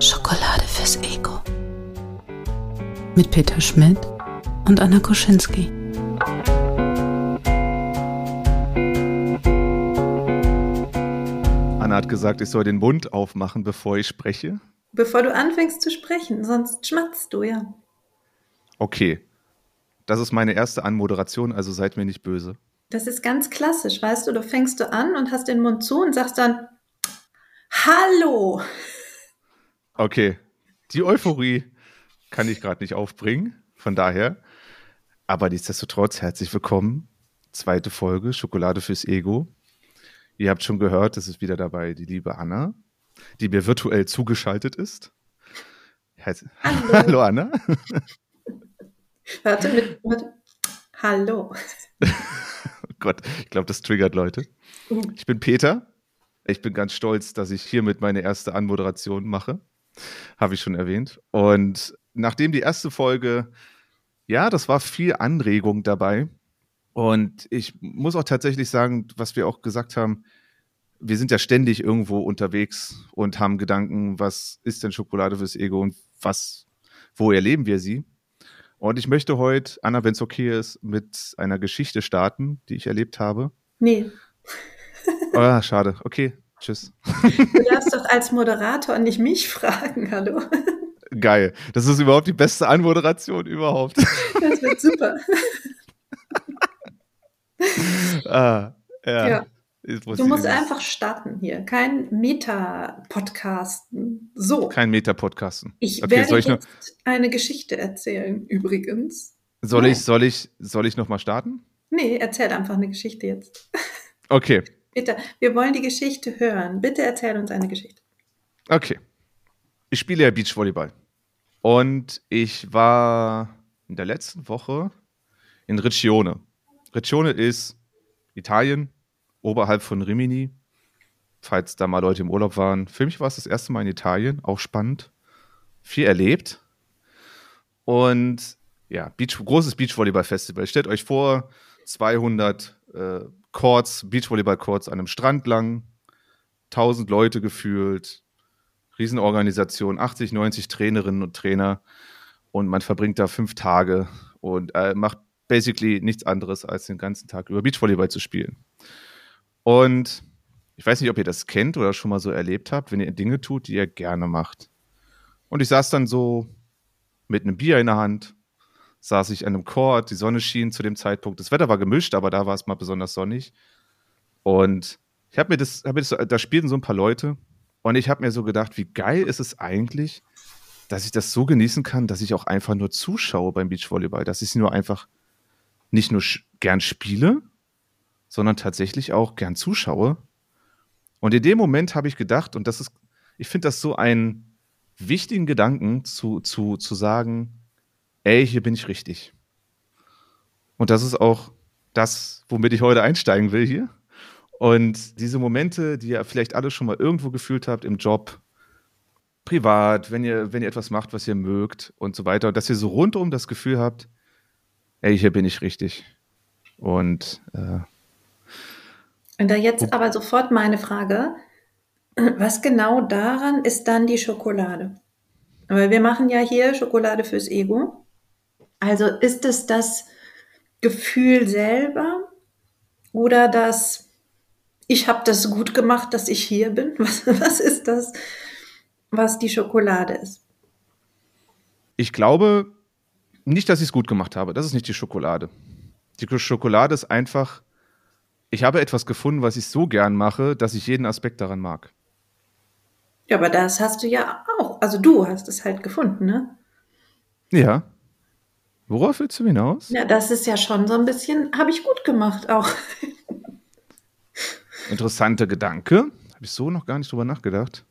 Schokolade fürs Ego. Mit Peter Schmidt und Anna Koschinski. Anna hat gesagt, ich soll den Mund aufmachen, bevor ich spreche. Bevor du anfängst zu sprechen, sonst schmatzt du ja. Okay. Das ist meine erste Anmoderation, also seid mir nicht böse. Das ist ganz klassisch, weißt du, du fängst du an und hast den Mund zu und sagst dann Hallo. Okay. Die Euphorie kann ich gerade nicht aufbringen, von daher. Aber nichtsdestotrotz, herzlich willkommen. Zweite Folge, Schokolade fürs Ego. Ihr habt schon gehört, es ist wieder dabei die liebe Anna, die mir virtuell zugeschaltet ist. Hallo. Hallo Anna. Warte, mit, warte. Hallo. Oh Gott, ich glaube, das triggert Leute. Uh. Ich bin Peter. Ich bin ganz stolz, dass ich hiermit meine erste Anmoderation mache. Habe ich schon erwähnt. Und nachdem die erste Folge, ja, das war viel Anregung dabei. Und ich muss auch tatsächlich sagen, was wir auch gesagt haben, wir sind ja ständig irgendwo unterwegs und haben Gedanken, was ist denn Schokolade fürs Ego und was, wo erleben wir sie? Und ich möchte heute, Anna, wenn es okay ist, mit einer Geschichte starten, die ich erlebt habe. Nee, Ah, schade. Okay, tschüss. du darfst doch als Moderator nicht mich fragen, hallo. Geil. Das ist überhaupt die beste Anmoderation überhaupt. Das wird super. ah, ja. Ja. Du musst einfach starten hier. Kein Meta-Podcast. So. Kein Meta-Podcasten. Ich Okay, werde ich jetzt eine Geschichte erzählen, übrigens. soll Nein. ich, soll ich, soll ich noch mal starten? Nee, erzähl einfach eine Geschichte jetzt. Okay, Bitte, wir wollen die Geschichte hören. Bitte erzähl uns eine Geschichte. okay. Ich spiele ja Beachvolleyball. Und ich war in der letzten Woche in Riccione. Riccione ist Italien, oberhalb von Rimini. Falls da mal Leute im Urlaub waren. Für mich war es das erste Mal in Italien, auch spannend. Viel erlebt. Und ja, Beach, großes Beachvolleyball-Festival. Stellt euch vor, 200 äh, Courts, Beachvolleyball-Courts an einem Strand lang, 1000 Leute gefühlt, Riesenorganisation, 80, 90 Trainerinnen und Trainer und man verbringt da fünf Tage und äh, macht basically nichts anderes, als den ganzen Tag über Beachvolleyball zu spielen. Und ich weiß nicht, ob ihr das kennt oder schon mal so erlebt habt, wenn ihr Dinge tut, die ihr gerne macht. Und ich saß dann so mit einem Bier in der Hand, saß ich an einem Court, die Sonne schien zu dem Zeitpunkt. Das Wetter war gemischt, aber da war es mal besonders sonnig. Und ich habe mir das, hab mir das, da spielten so ein paar Leute und ich habe mir so gedacht, wie geil ist es eigentlich, dass ich das so genießen kann, dass ich auch einfach nur zuschaue beim Beachvolleyball, dass ich nur einfach nicht nur gern spiele, sondern tatsächlich auch gern zuschaue. Und in dem Moment habe ich gedacht, und das ist, ich finde das so einen wichtigen Gedanken zu, zu, zu sagen, ey, hier bin ich richtig. Und das ist auch das, womit ich heute einsteigen will hier. Und diese Momente, die ihr vielleicht alle schon mal irgendwo gefühlt habt im Job, privat, wenn ihr, wenn ihr etwas macht, was ihr mögt und so weiter, dass ihr so rundum das Gefühl habt, ey, hier bin ich richtig. Und äh, Und da jetzt aber sofort meine Frage. Was genau daran ist dann die Schokolade? Weil wir machen ja hier Schokolade fürs Ego. Also ist es das Gefühl selber oder das, ich habe das gut gemacht, dass ich hier bin? Was, was ist das, was die Schokolade ist? ich glaube nicht, dass ich es gut gemacht habe. Das ist nicht die Schokolade. Die Schokolade ist einfach, ich habe etwas gefunden, was ich so gern mache, dass ich jeden Aspekt daran mag. Ja, aber das hast du ja auch. Also du hast es halt gefunden, ne? Ja. Worauf willst du hinaus? Ja, das ist ja schon so ein bisschen, habe ich gut gemacht auch. Interessanter Gedanke. Habe ich so noch gar nicht drüber nachgedacht.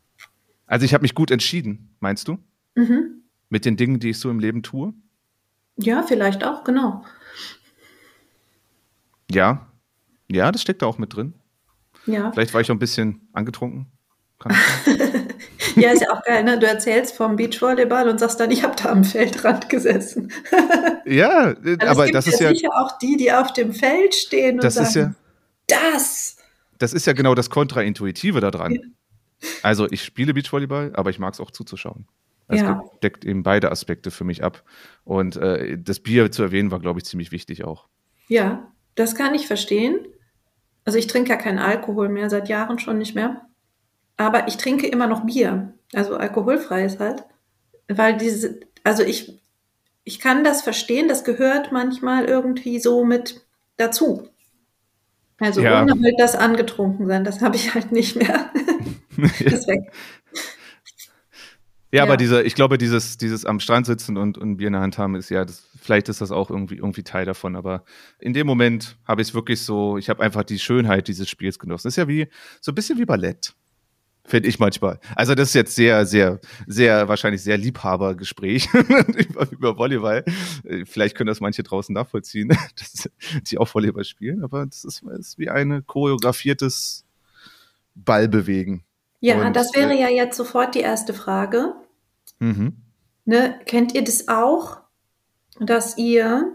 Also ich habe mich gut entschieden, meinst du? Mhm. Mit den Dingen, die ich so im Leben tue? Ja, vielleicht auch, genau. Ja. Ja, das steckt da auch mit drin. Ja. Vielleicht war ich auch ein bisschen angetrunken. Ja, ist ja auch geil, ne? Du erzählst vom Beachvolleyball und sagst dann, ich habe da am Feldrand gesessen. Ja, aber gibt das ist ja ja, sicher auch die, die auf dem Feld stehen und das sagen, ist ja, das. das ist ja genau das Kontraintuitive daran. Also ich spiele Beachvolleyball, aber ich mag es auch zuzuschauen. Es Ja. deckt eben beide Aspekte für mich ab. Und äh, das Bier zu erwähnen war, glaube ich, ziemlich wichtig auch. Ja, das kann ich verstehen. Also ich trinke ja keinen Alkohol mehr, seit Jahren schon nicht mehr. Aber ich trinke immer noch Bier. Also alkoholfreies halt. Weil diese, also ich, ich kann das verstehen, das gehört manchmal irgendwie so mit dazu. Also Ja. ohne halt das angetrunken sein, das habe ich halt nicht mehr. das weg. Ja, Ja. aber diese, ich glaube, dieses, dieses am Strand sitzen und, und Bier in der Hand haben, ist ja, das, vielleicht ist das auch irgendwie, irgendwie Teil davon. Aber in dem Moment habe ich es wirklich so, ich habe einfach die Schönheit dieses Spiels genossen. Das ist ja wie, so ein bisschen wie Ballett. Finde ich manchmal. Also, das ist jetzt sehr, sehr, sehr, wahrscheinlich sehr Liebhabergespräch über, über Volleyball. Äh, Vielleicht können das manche draußen nachvollziehen, dass, die auch Volleyball spielen, aber das ist, ist wie ein choreografiertes Ballbewegen. Ja, Und, das wäre äh, ja jetzt sofort die erste Frage. Mhm. Ne, kennt ihr das auch, dass ihr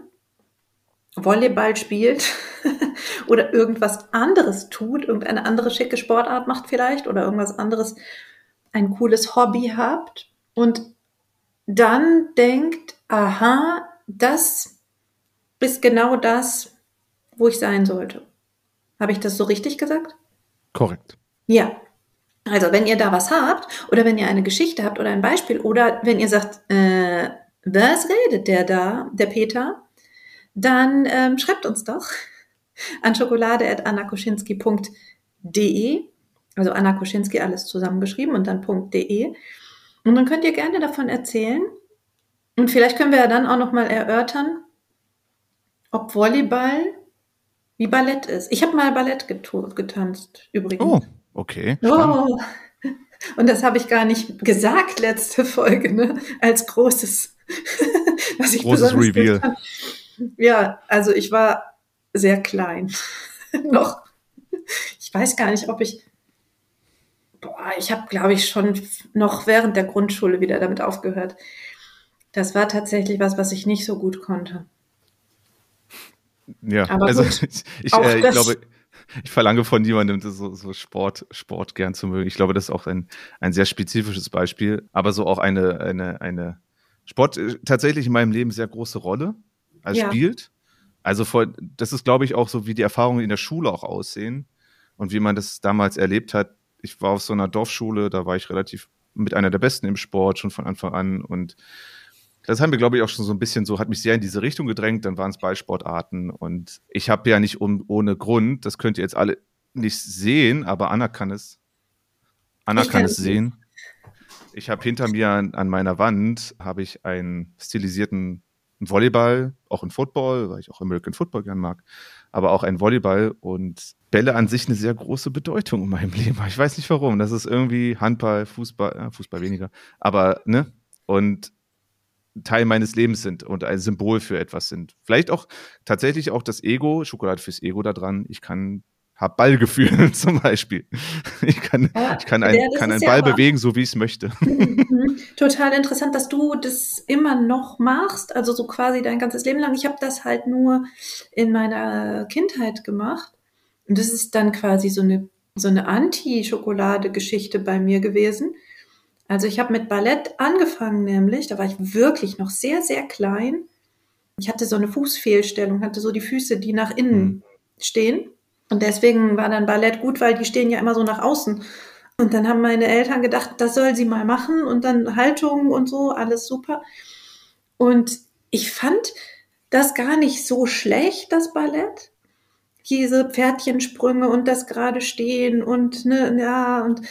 Volleyball spielt oder irgendwas anderes tut, irgendeine andere schicke Sportart macht vielleicht oder irgendwas anderes, ein cooles Hobby habt und dann denkt, aha, das ist genau das, wo ich sein sollte. Habe ich das so richtig gesagt? Korrekt. Ja. Also, wenn ihr da was habt oder wenn ihr eine Geschichte habt oder ein Beispiel oder wenn ihr sagt, äh, was redet der da, der Peter, dann ähm, schreibt uns doch an schokolade.annakoschinski.de, also Anna Koschinski alles zusammengeschrieben und dann .de. Und dann könnt ihr gerne davon erzählen. Und vielleicht können wir ja dann auch nochmal erörtern, ob Volleyball wie Ballett ist. Ich habe mal Ballett getanzt, übrigens. Oh, okay. Oh. Und das habe ich gar nicht gesagt, letzte Folge, ne? Als großes, was ich Großes Reveal. fand. Ja, also ich war sehr klein. Noch. Ich weiß gar nicht, ob ich. Boah, ich habe, glaube ich, schon noch während der Grundschule wieder damit aufgehört. Das war tatsächlich was, was ich nicht so gut konnte. Ja, Aber also gut. ich, ich, äh, ich glaube, ich verlange von niemandem, so, so Sport, Sport gern zu mögen. Ich glaube, das ist auch ein, ein sehr spezifisches Beispiel, aber so auch eine, eine, eine Sport äh, tatsächlich in meinem Leben sehr große Rolle als Ja. spielt. Also vor, das ist, glaube ich, auch so, wie die Erfahrungen in der Schule auch aussehen und wie man das damals erlebt hat. Ich war auf so einer Dorfschule, da war ich relativ mit einer der Besten im Sport schon von Anfang an und das haben wir, glaube ich, auch schon so ein bisschen so, hat mich sehr in diese Richtung gedrängt. Dann waren es Ballsportarten und ich habe ja nicht um, ohne Grund, das könnt ihr jetzt alle nicht sehen, aber Anna kann es. Anna kann es sehen. Ich habe hinter mir an, an meiner Wand habe ich einen stilisierten Volleyball, auch in Football, weil ich auch American Football gern mag, aber auch ein Volleyball und Bälle an sich eine sehr große Bedeutung in meinem Leben. Ich weiß nicht warum. Das ist irgendwie Handball, Fußball, äh, Fußball weniger, aber ne und Teil meines Lebens sind und ein Symbol für etwas sind. Vielleicht auch tatsächlich auch das Ego, Schokolade fürs Ego da dran. Ich kann, hab Ballgefühl zum Beispiel. Ich kann, Ja, ich kann, ja, ein, das kann einen ja Ball aber- bewegen, so wie ich es möchte. Mhm. Total interessant, dass du das immer noch machst, also so quasi dein ganzes Leben lang. Ich habe das halt nur in meiner Kindheit gemacht. Und das ist dann quasi so eine, so eine Anti-Schokolade-Geschichte bei mir gewesen. Also ich habe mit Ballett angefangen, nämlich, da war ich wirklich noch sehr, sehr klein. Ich hatte so eine Fußfehlstellung, hatte so die Füße, die nach innen Mhm. stehen. Und deswegen war dann Ballett gut, weil die stehen ja immer so nach außen. Und dann haben meine Eltern gedacht, das soll sie mal machen und dann Haltung und so, alles super. Und ich fand das gar nicht so schlecht, das Ballett. Diese Pferdchensprünge und das gerade stehen und ne, ja, und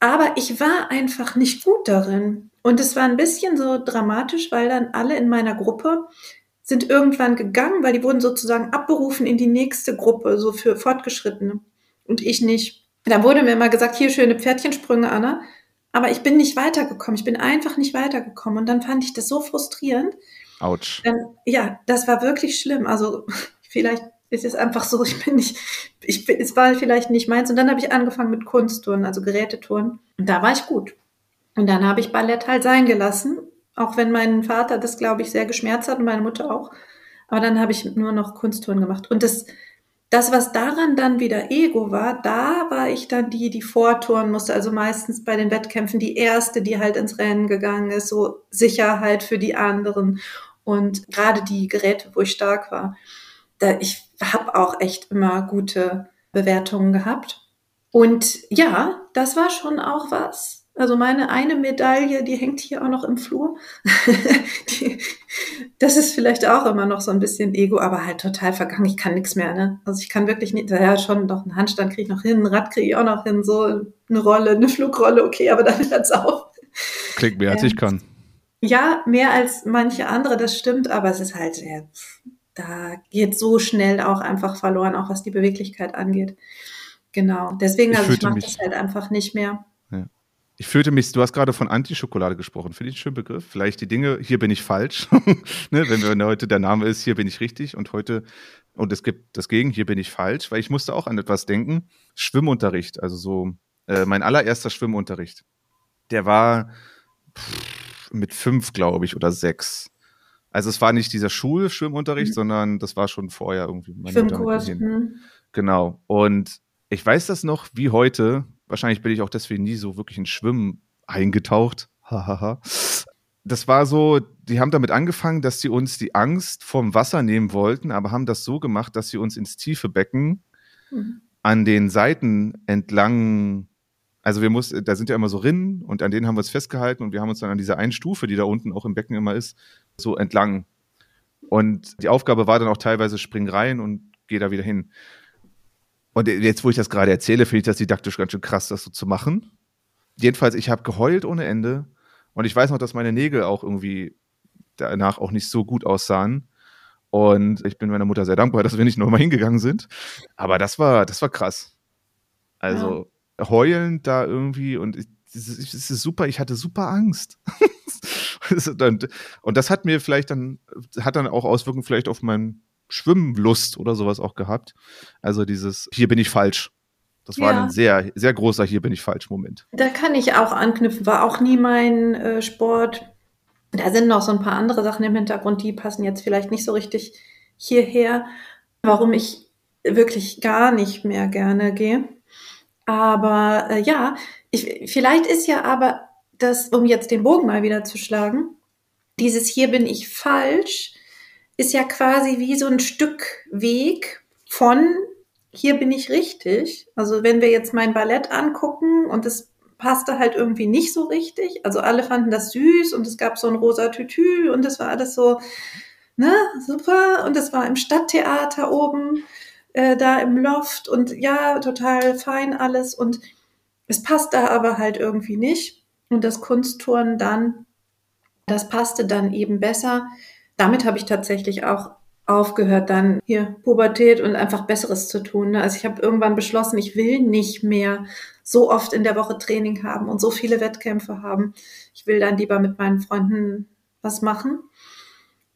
aber ich war einfach nicht gut darin. Und es war ein bisschen so dramatisch, weil dann alle in meiner Gruppe sind irgendwann gegangen, weil die wurden sozusagen abberufen in die nächste Gruppe, so für Fortgeschrittene. Und ich nicht. Da wurde mir immer gesagt, hier schöne Pferdchensprünge, Anna. Aber ich bin nicht weitergekommen. Ich bin einfach nicht weitergekommen. Und dann fand ich das so frustrierend. Autsch. Dann, ja, das war wirklich schlimm. Also vielleicht ist es einfach so, ich bin nicht, ich bin, es war vielleicht nicht meins. Und dann habe ich angefangen mit Kunstturnen, also Geräteturnen. Und da war ich gut. Und dann habe ich Ballett halt sein gelassen, auch wenn mein Vater das, glaube ich, sehr geschmerzt hat und meine Mutter auch. Aber dann habe ich nur noch Kunsttouren gemacht. Und das, das, was daran dann wieder Ego war, da war ich dann die, die vortouren musste. Also meistens bei den Wettkämpfen die erste, die halt ins Rennen gegangen ist, so Sicherheit für die anderen. Und gerade die Geräte, wo ich stark war. Da, ich habe auch echt immer gute Bewertungen gehabt. Und ja, das war schon auch was. Also meine eine Medaille, die hängt hier auch noch im Flur. die, das ist vielleicht auch immer noch so ein bisschen Ego, aber halt total vergangen. Ich kann nichts mehr, ne? Also ich kann wirklich nicht, ja schon, doch einen Handstand kriege ich noch hin, ein Rad kriege ich auch noch hin, so eine Rolle, eine Flugrolle, okay, aber dann hört's auf. Klingt mehr als ähm, ich kann. Ja, mehr als manche andere, das stimmt, aber es ist halt, ja, da geht so schnell auch einfach verloren, auch was die Beweglichkeit angeht. Genau. Deswegen, also ich, ich mache das halt einfach nicht mehr. Ich fühlte mich, du hast gerade von Antischokolade gesprochen, finde ich einen schönen Begriff. Vielleicht die Dinge, hier bin ich falsch. ne, wenn, wenn heute der Name ist, hier bin ich richtig und heute, und es gibt das Gegen, hier bin ich falsch, weil ich musste auch an etwas denken. Schwimmunterricht, also so äh, mein allererster Schwimmunterricht. Der war pff, mit fünf, glaube ich, oder sechs. Also es war nicht dieser Schulschwimmunterricht, mhm. sondern das war schon vorher irgendwie. Schwimmkurs. Mhm. Genau. Und ich weiß das noch wie heute, Wahrscheinlich bin ich auch deswegen nie so wirklich in Schwimmen eingetaucht. Hahaha. das war so, die haben damit angefangen, dass sie uns die Angst vom Wasser nehmen wollten, aber haben das so gemacht, dass sie uns ins tiefe Becken mhm. an den Seiten entlang, also wir mussten, da sind ja immer so Rinnen und an denen haben wir uns festgehalten und wir haben uns dann an dieser einen Stufe, die da unten auch im Becken immer ist, so entlang. Und die Aufgabe war dann auch teilweise spring rein und geh da wieder hin. Und jetzt, wo ich das gerade erzähle, finde ich das didaktisch ganz schön krass, das so zu machen. Jedenfalls, ich habe geheult ohne Ende. Und ich weiß noch, dass meine Nägel auch irgendwie danach auch nicht so gut aussahen. Und ich bin meiner Mutter sehr dankbar, dass wir nicht nochmal hingegangen sind. Aber das war, das war krass. Also ja. heulend da irgendwie und es ist super, ich hatte super Angst. und das hat mir vielleicht dann, hat dann auch Auswirkungen vielleicht auf mein Schwimmlust oder sowas auch gehabt. Also dieses, hier bin ich falsch. Das war ja. ein sehr, sehr großer Hier bin ich falsch Moment. Da kann ich auch anknüpfen, war auch nie mein äh, Sport. Da sind noch so ein paar andere Sachen im Hintergrund, die passen jetzt vielleicht nicht so richtig hierher, warum ich wirklich gar nicht mehr gerne gehe. Aber äh, ja, ich, vielleicht ist ja aber das, um jetzt den Bogen mal wieder zu schlagen, dieses Hier bin ich falsch, ist ja quasi wie so ein Stück Weg von hier bin ich richtig. Also wenn wir jetzt mein Ballett angucken und es passte halt irgendwie nicht so richtig. Also alle fanden das süß und es gab so ein rosa Tütü und es war alles so, ne, super. Und es war im Stadttheater oben, äh, da im Loft und ja, total fein alles. Und es passte aber halt irgendwie nicht. Und das Kunstturnen dann, das passte dann eben besser damit habe ich tatsächlich auch aufgehört, dann hier Pubertät und einfach Besseres zu tun. Ne? Also ich habe irgendwann beschlossen, ich will nicht mehr so oft in der Woche Training haben und so viele Wettkämpfe haben. Ich will dann lieber mit meinen Freunden was machen.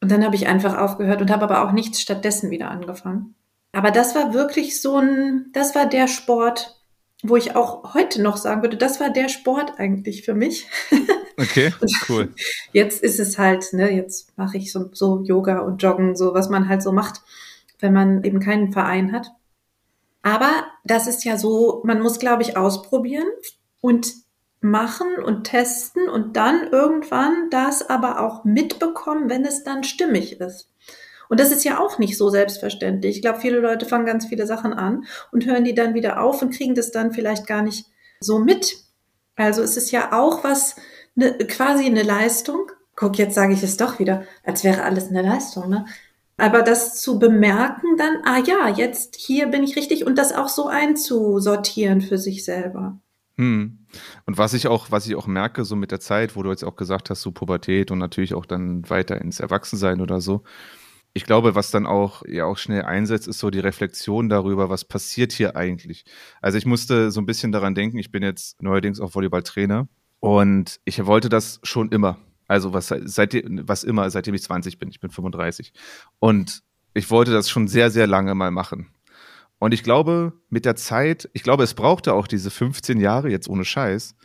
Und dann habe ich einfach aufgehört und habe aber auch nichts stattdessen wieder angefangen. Aber das war wirklich so ein, das war der Sport, wo ich auch heute noch sagen würde, das war der Sport eigentlich für mich. Okay, cool. Jetzt ist es halt, ne, jetzt mache ich so, so Yoga und Joggen, so was man halt so macht, wenn man eben keinen Verein hat. Aber das ist ja so, man muss, glaube ich, ausprobieren und machen und testen und dann irgendwann das aber auch mitbekommen, wenn es dann stimmig ist. Und das ist ja auch nicht so selbstverständlich. Ich glaube, viele Leute fangen ganz viele Sachen an und hören die dann wieder auf und kriegen das dann vielleicht gar nicht so mit. Also es ist ja auch was, ne, quasi eine Leistung. Guck, jetzt sage ich es doch wieder, als wäre alles eine Leistung, ne? Aber das zu bemerken dann, ah ja, jetzt hier bin ich richtig und das auch so einzusortieren für sich selber. Hm. Und was ich auch, was ich auch merke, so mit der Zeit, wo du jetzt auch gesagt hast, so Pubertät und natürlich auch dann weiter ins Erwachsensein oder so, ich glaube, was dann auch ja auch schnell einsetzt, ist so die Reflexion darüber, was passiert hier eigentlich. Also ich musste so ein bisschen daran denken, ich bin jetzt neuerdings auch Volleyballtrainer und ich wollte das schon immer. Also was seitdem, was immer, seitdem ich 20 bin, ich bin 35. Und ich wollte das schon sehr, sehr lange mal machen. Und ich glaube, mit der Zeit, ich glaube, es brauchte auch diese 15 Jahre, jetzt ohne Scheiß,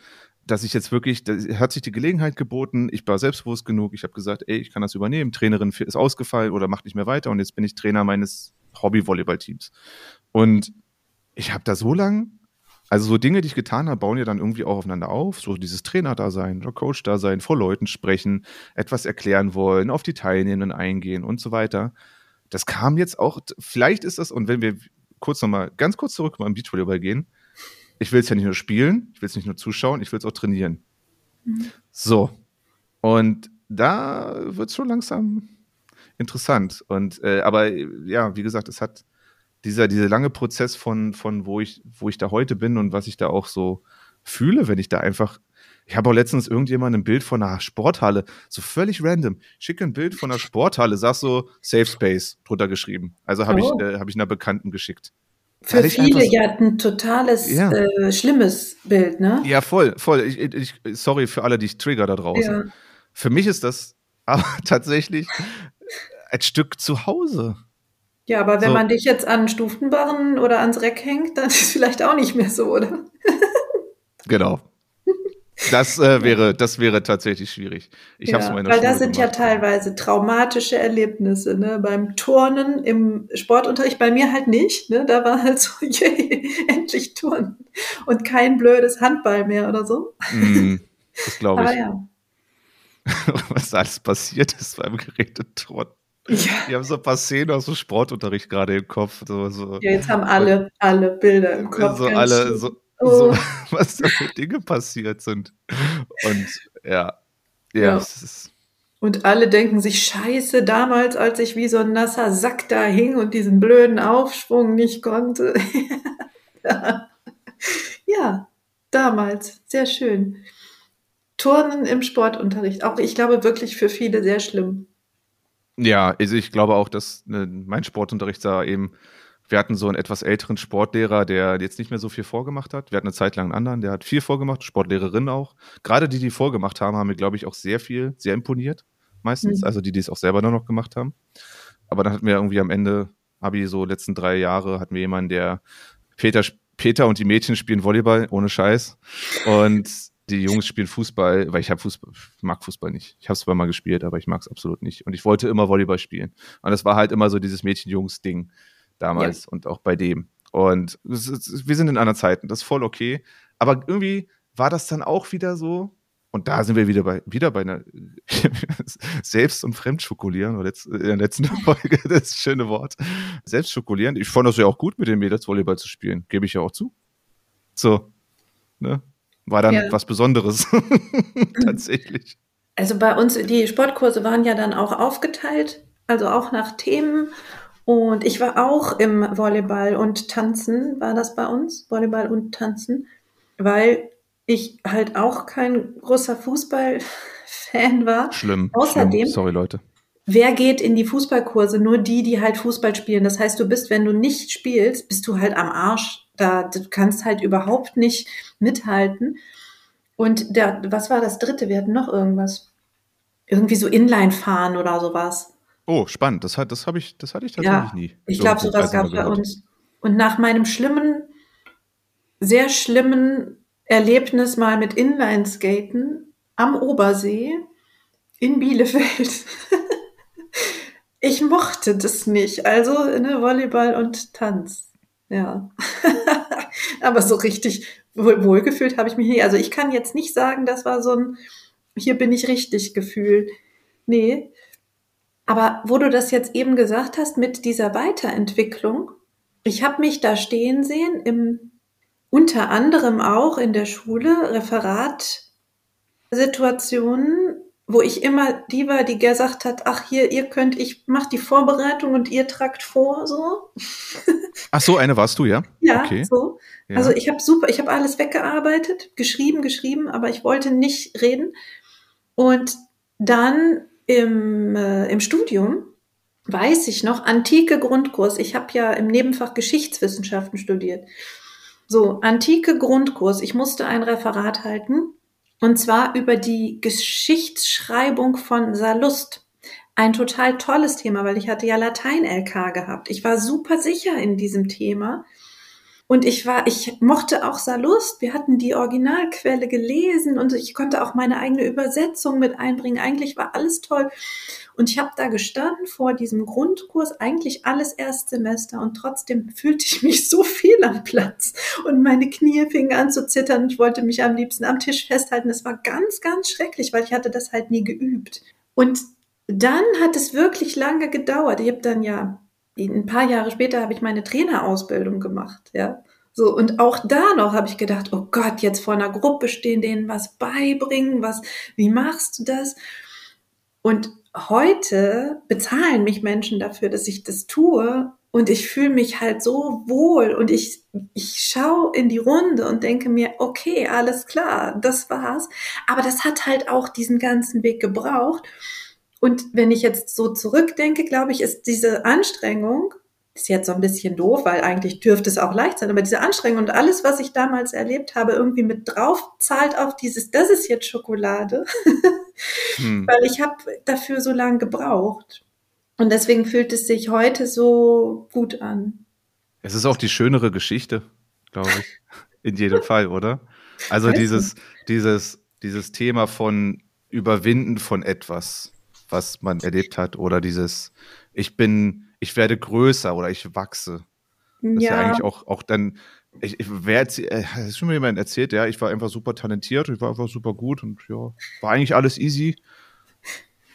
dass ich jetzt wirklich, da hat sich die Gelegenheit geboten, ich war selbstbewusst genug, ich habe gesagt, ey, ich kann das übernehmen, Trainerin ist ausgefallen oder macht nicht mehr weiter und jetzt bin ich Trainer meines Hobby-Volleyball-Teams. Und ich habe da so lang, also so Dinge, die ich getan habe, bauen ja dann irgendwie auch aufeinander auf, so dieses Trainer-Dasein oder Coach-Dasein, vor Leuten sprechen, etwas erklären wollen, auf die Teilnehmenden eingehen und so weiter. Das kam jetzt auch, vielleicht ist das, und wenn wir kurz nochmal, ganz kurz zurück mal im Beachvolleyball gehen, ich will es ja nicht nur spielen, ich will es nicht nur zuschauen, ich will es auch trainieren. Mhm. So. Und da wird es schon langsam interessant. Und äh, aber ja, wie gesagt, es hat dieser, dieser lange Prozess von, von wo ich, wo ich da heute bin und was ich da auch so fühle, wenn ich da einfach. Ich habe auch letztens irgendjemand ein Bild von einer Sporthalle, so völlig random. Schicke ein Bild von einer Sporthalle, sag so Safe Space drunter geschrieben. Also habe oh. ich, äh, hab ich einer Bekannten geschickt. Für viele ja ein totales ja. Äh, schlimmes Bild, ne? Ja, voll, voll. Ich, ich, sorry für alle, die ich trigger da draußen. Ja. Für mich ist das aber tatsächlich ein Stück zu Hause. Ja, aber wenn so. man dich jetzt an Stufenbarren oder ans Reck hängt, dann ist es vielleicht auch nicht mehr so, oder? genau. Das äh, wäre, das wäre tatsächlich schwierig. Ich ja, habe es Weil das sind gemacht. ja teilweise traumatische Erlebnisse. Ne? Beim Turnen im Sportunterricht, bei mir halt nicht. Ne? Da war halt so, yay, endlich Turnen und kein blödes Handball mehr oder so. Mm, das glaube ich. Aber ja. Was alles passiert ist beim Geräteturnen. Ja. Die haben so ein paar Szenen aus dem Sportunterricht gerade im Kopf. So, so. Ja, jetzt haben alle, alle Bilder im Kopf. So alle, so, so, oh. was da für Dinge passiert sind. Und ja, ja, ja. Ist, und alle denken sich, scheiße, damals, als ich wie so ein nasser Sack da hing und diesen blöden Aufschwung nicht konnte. ja, damals, sehr schön. Turnen im Sportunterricht, auch ich glaube wirklich für viele sehr schlimm. Ja, also ich glaube auch, dass ne, mein Sportunterricht da eben wir hatten so einen etwas älteren Sportlehrer, der jetzt nicht mehr so viel vorgemacht hat. Wir hatten eine Zeit lang einen anderen, der hat viel vorgemacht, Sportlehrerin auch. Gerade die, die vorgemacht haben, haben mir, glaube ich, auch sehr viel, sehr imponiert, meistens. Mhm. Also die, die es auch selber nur noch gemacht haben. Aber dann hatten wir irgendwie am Ende, habe ich so letzten drei Jahre, hatten wir jemanden, der Peter, Peter und die Mädchen spielen Volleyball, ohne Scheiß. Und die Jungs spielen Fußball, weil ich habe Fußball, mag Fußball nicht. Ich habe es zwar mal gespielt, aber ich mag es absolut nicht. Und ich wollte immer Volleyball spielen. Und das war halt immer so dieses Mädchen-Jungs-Ding damals ja. und auch bei dem. Und ist, wir sind in anderen Zeiten, das ist voll okay. Aber irgendwie war das dann auch wieder so, und da sind wir wieder bei, wieder bei einer Selbst- und Fremdschokolieren, in der letzten Folge, das schöne Wort. Selbstschokolieren. Ich fand das ja auch gut, mit den Mädels Volleyball zu spielen. Gebe ich ja auch zu. So, ne? War dann ja. was Besonderes. Tatsächlich. Also bei uns, die Sportkurse waren ja dann auch aufgeteilt, also auch nach Themen. Und ich war auch im Volleyball und Tanzen, war das bei uns, Volleyball und Tanzen, weil ich halt auch kein großer Fußballfan war. Schlimm. Außerdem, schlimm. sorry Leute. Wer geht in die Fußballkurse? Nur die, die halt Fußball spielen. Das heißt, du bist, wenn du nicht spielst, bist du halt am Arsch. Da, du kannst halt überhaupt nicht mithalten. Und der, was war das dritte? Wir hatten noch irgendwas. Irgendwie so Inline fahren oder sowas. Oh, spannend. Das, hat, das, ich, das hatte ich tatsächlich ja, nie. Ich glaube, sowas gab es bei uns. Und nach meinem schlimmen, sehr schlimmen Erlebnis mal mit Inlineskaten am Obersee in Bielefeld. ich mochte das nicht. Also ne, Volleyball und Tanz. Ja. Aber so richtig wohl, wohlgefühlt habe ich mich nie. Also ich kann jetzt nicht sagen, das war so ein, hier bin ich richtig Gefühl. Nee, aber wo du das jetzt eben gesagt hast mit dieser Weiterentwicklung, ich habe mich da stehen sehen, im, unter anderem auch in der Schule, Referatsituationen, wo ich immer die war, die gesagt hat, ach hier, ihr könnt, ich mach die Vorbereitung und ihr tragt vor, so. Ach so, eine warst du, ja? Ja, okay. so. Ja. Also ich habe super, ich habe alles weggearbeitet, geschrieben, geschrieben, aber ich wollte nicht reden. Und dann im, äh, im Studium weiß ich noch, antike Grundkurs. Ich habe ja im Nebenfach Geschichtswissenschaften studiert. So, antike Grundkurs. Ich musste ein Referat halten und zwar über die Geschichtsschreibung von Sallust. Ein total tolles Thema, weil ich hatte ja Latein-LK gehabt. Ich war super sicher in diesem Thema Und ich war, ich mochte auch Salust. Wir hatten die Originalquelle gelesen und ich konnte auch meine eigene Übersetzung mit einbringen. Eigentlich war alles toll. Und ich habe da gestanden vor diesem Grundkurs, eigentlich alles Erstsemester und trotzdem fühlte ich mich so viel am Platz und meine Knie fingen an zu zittern. Ich wollte mich am liebsten am Tisch festhalten. Es war ganz, ganz schrecklich, weil ich hatte das halt nie geübt. Und dann hat es wirklich lange gedauert. Ich habe dann ja ein paar Jahre später habe ich meine Trainerausbildung gemacht, ja. So, und auch da noch habe ich gedacht, oh Gott, jetzt vor einer Gruppe stehen, denen was beibringen, was, wie machst du das? Und heute bezahlen mich Menschen dafür, dass ich das tue und ich fühle mich halt so wohl und ich, ich schaue in die Runde und denke mir, okay, alles klar, das war's. Aber das hat halt auch diesen ganzen Weg gebraucht. Und wenn ich jetzt so zurückdenke, glaube ich, ist diese Anstrengung, ist jetzt so ein bisschen doof, weil eigentlich dürfte es auch leicht sein, aber diese Anstrengung und alles, was ich damals erlebt habe, irgendwie mit drauf zahlt auf dieses, das ist jetzt Schokolade, hm. weil ich habe dafür so lange gebraucht. Und deswegen fühlt es sich heute so gut an. Es ist auch die schönere Geschichte, glaube ich, in jedem Fall, oder? Also dieses, dieses, dieses Thema von Überwinden von etwas was man erlebt hat oder dieses, ich bin, ich werde größer oder ich wachse. Das ja. ist ja eigentlich auch, auch dann, ich, ich wer äh, hat schon mal jemand erzählt, ja, ich war einfach super talentiert, ich war einfach super gut und ja, war eigentlich alles easy.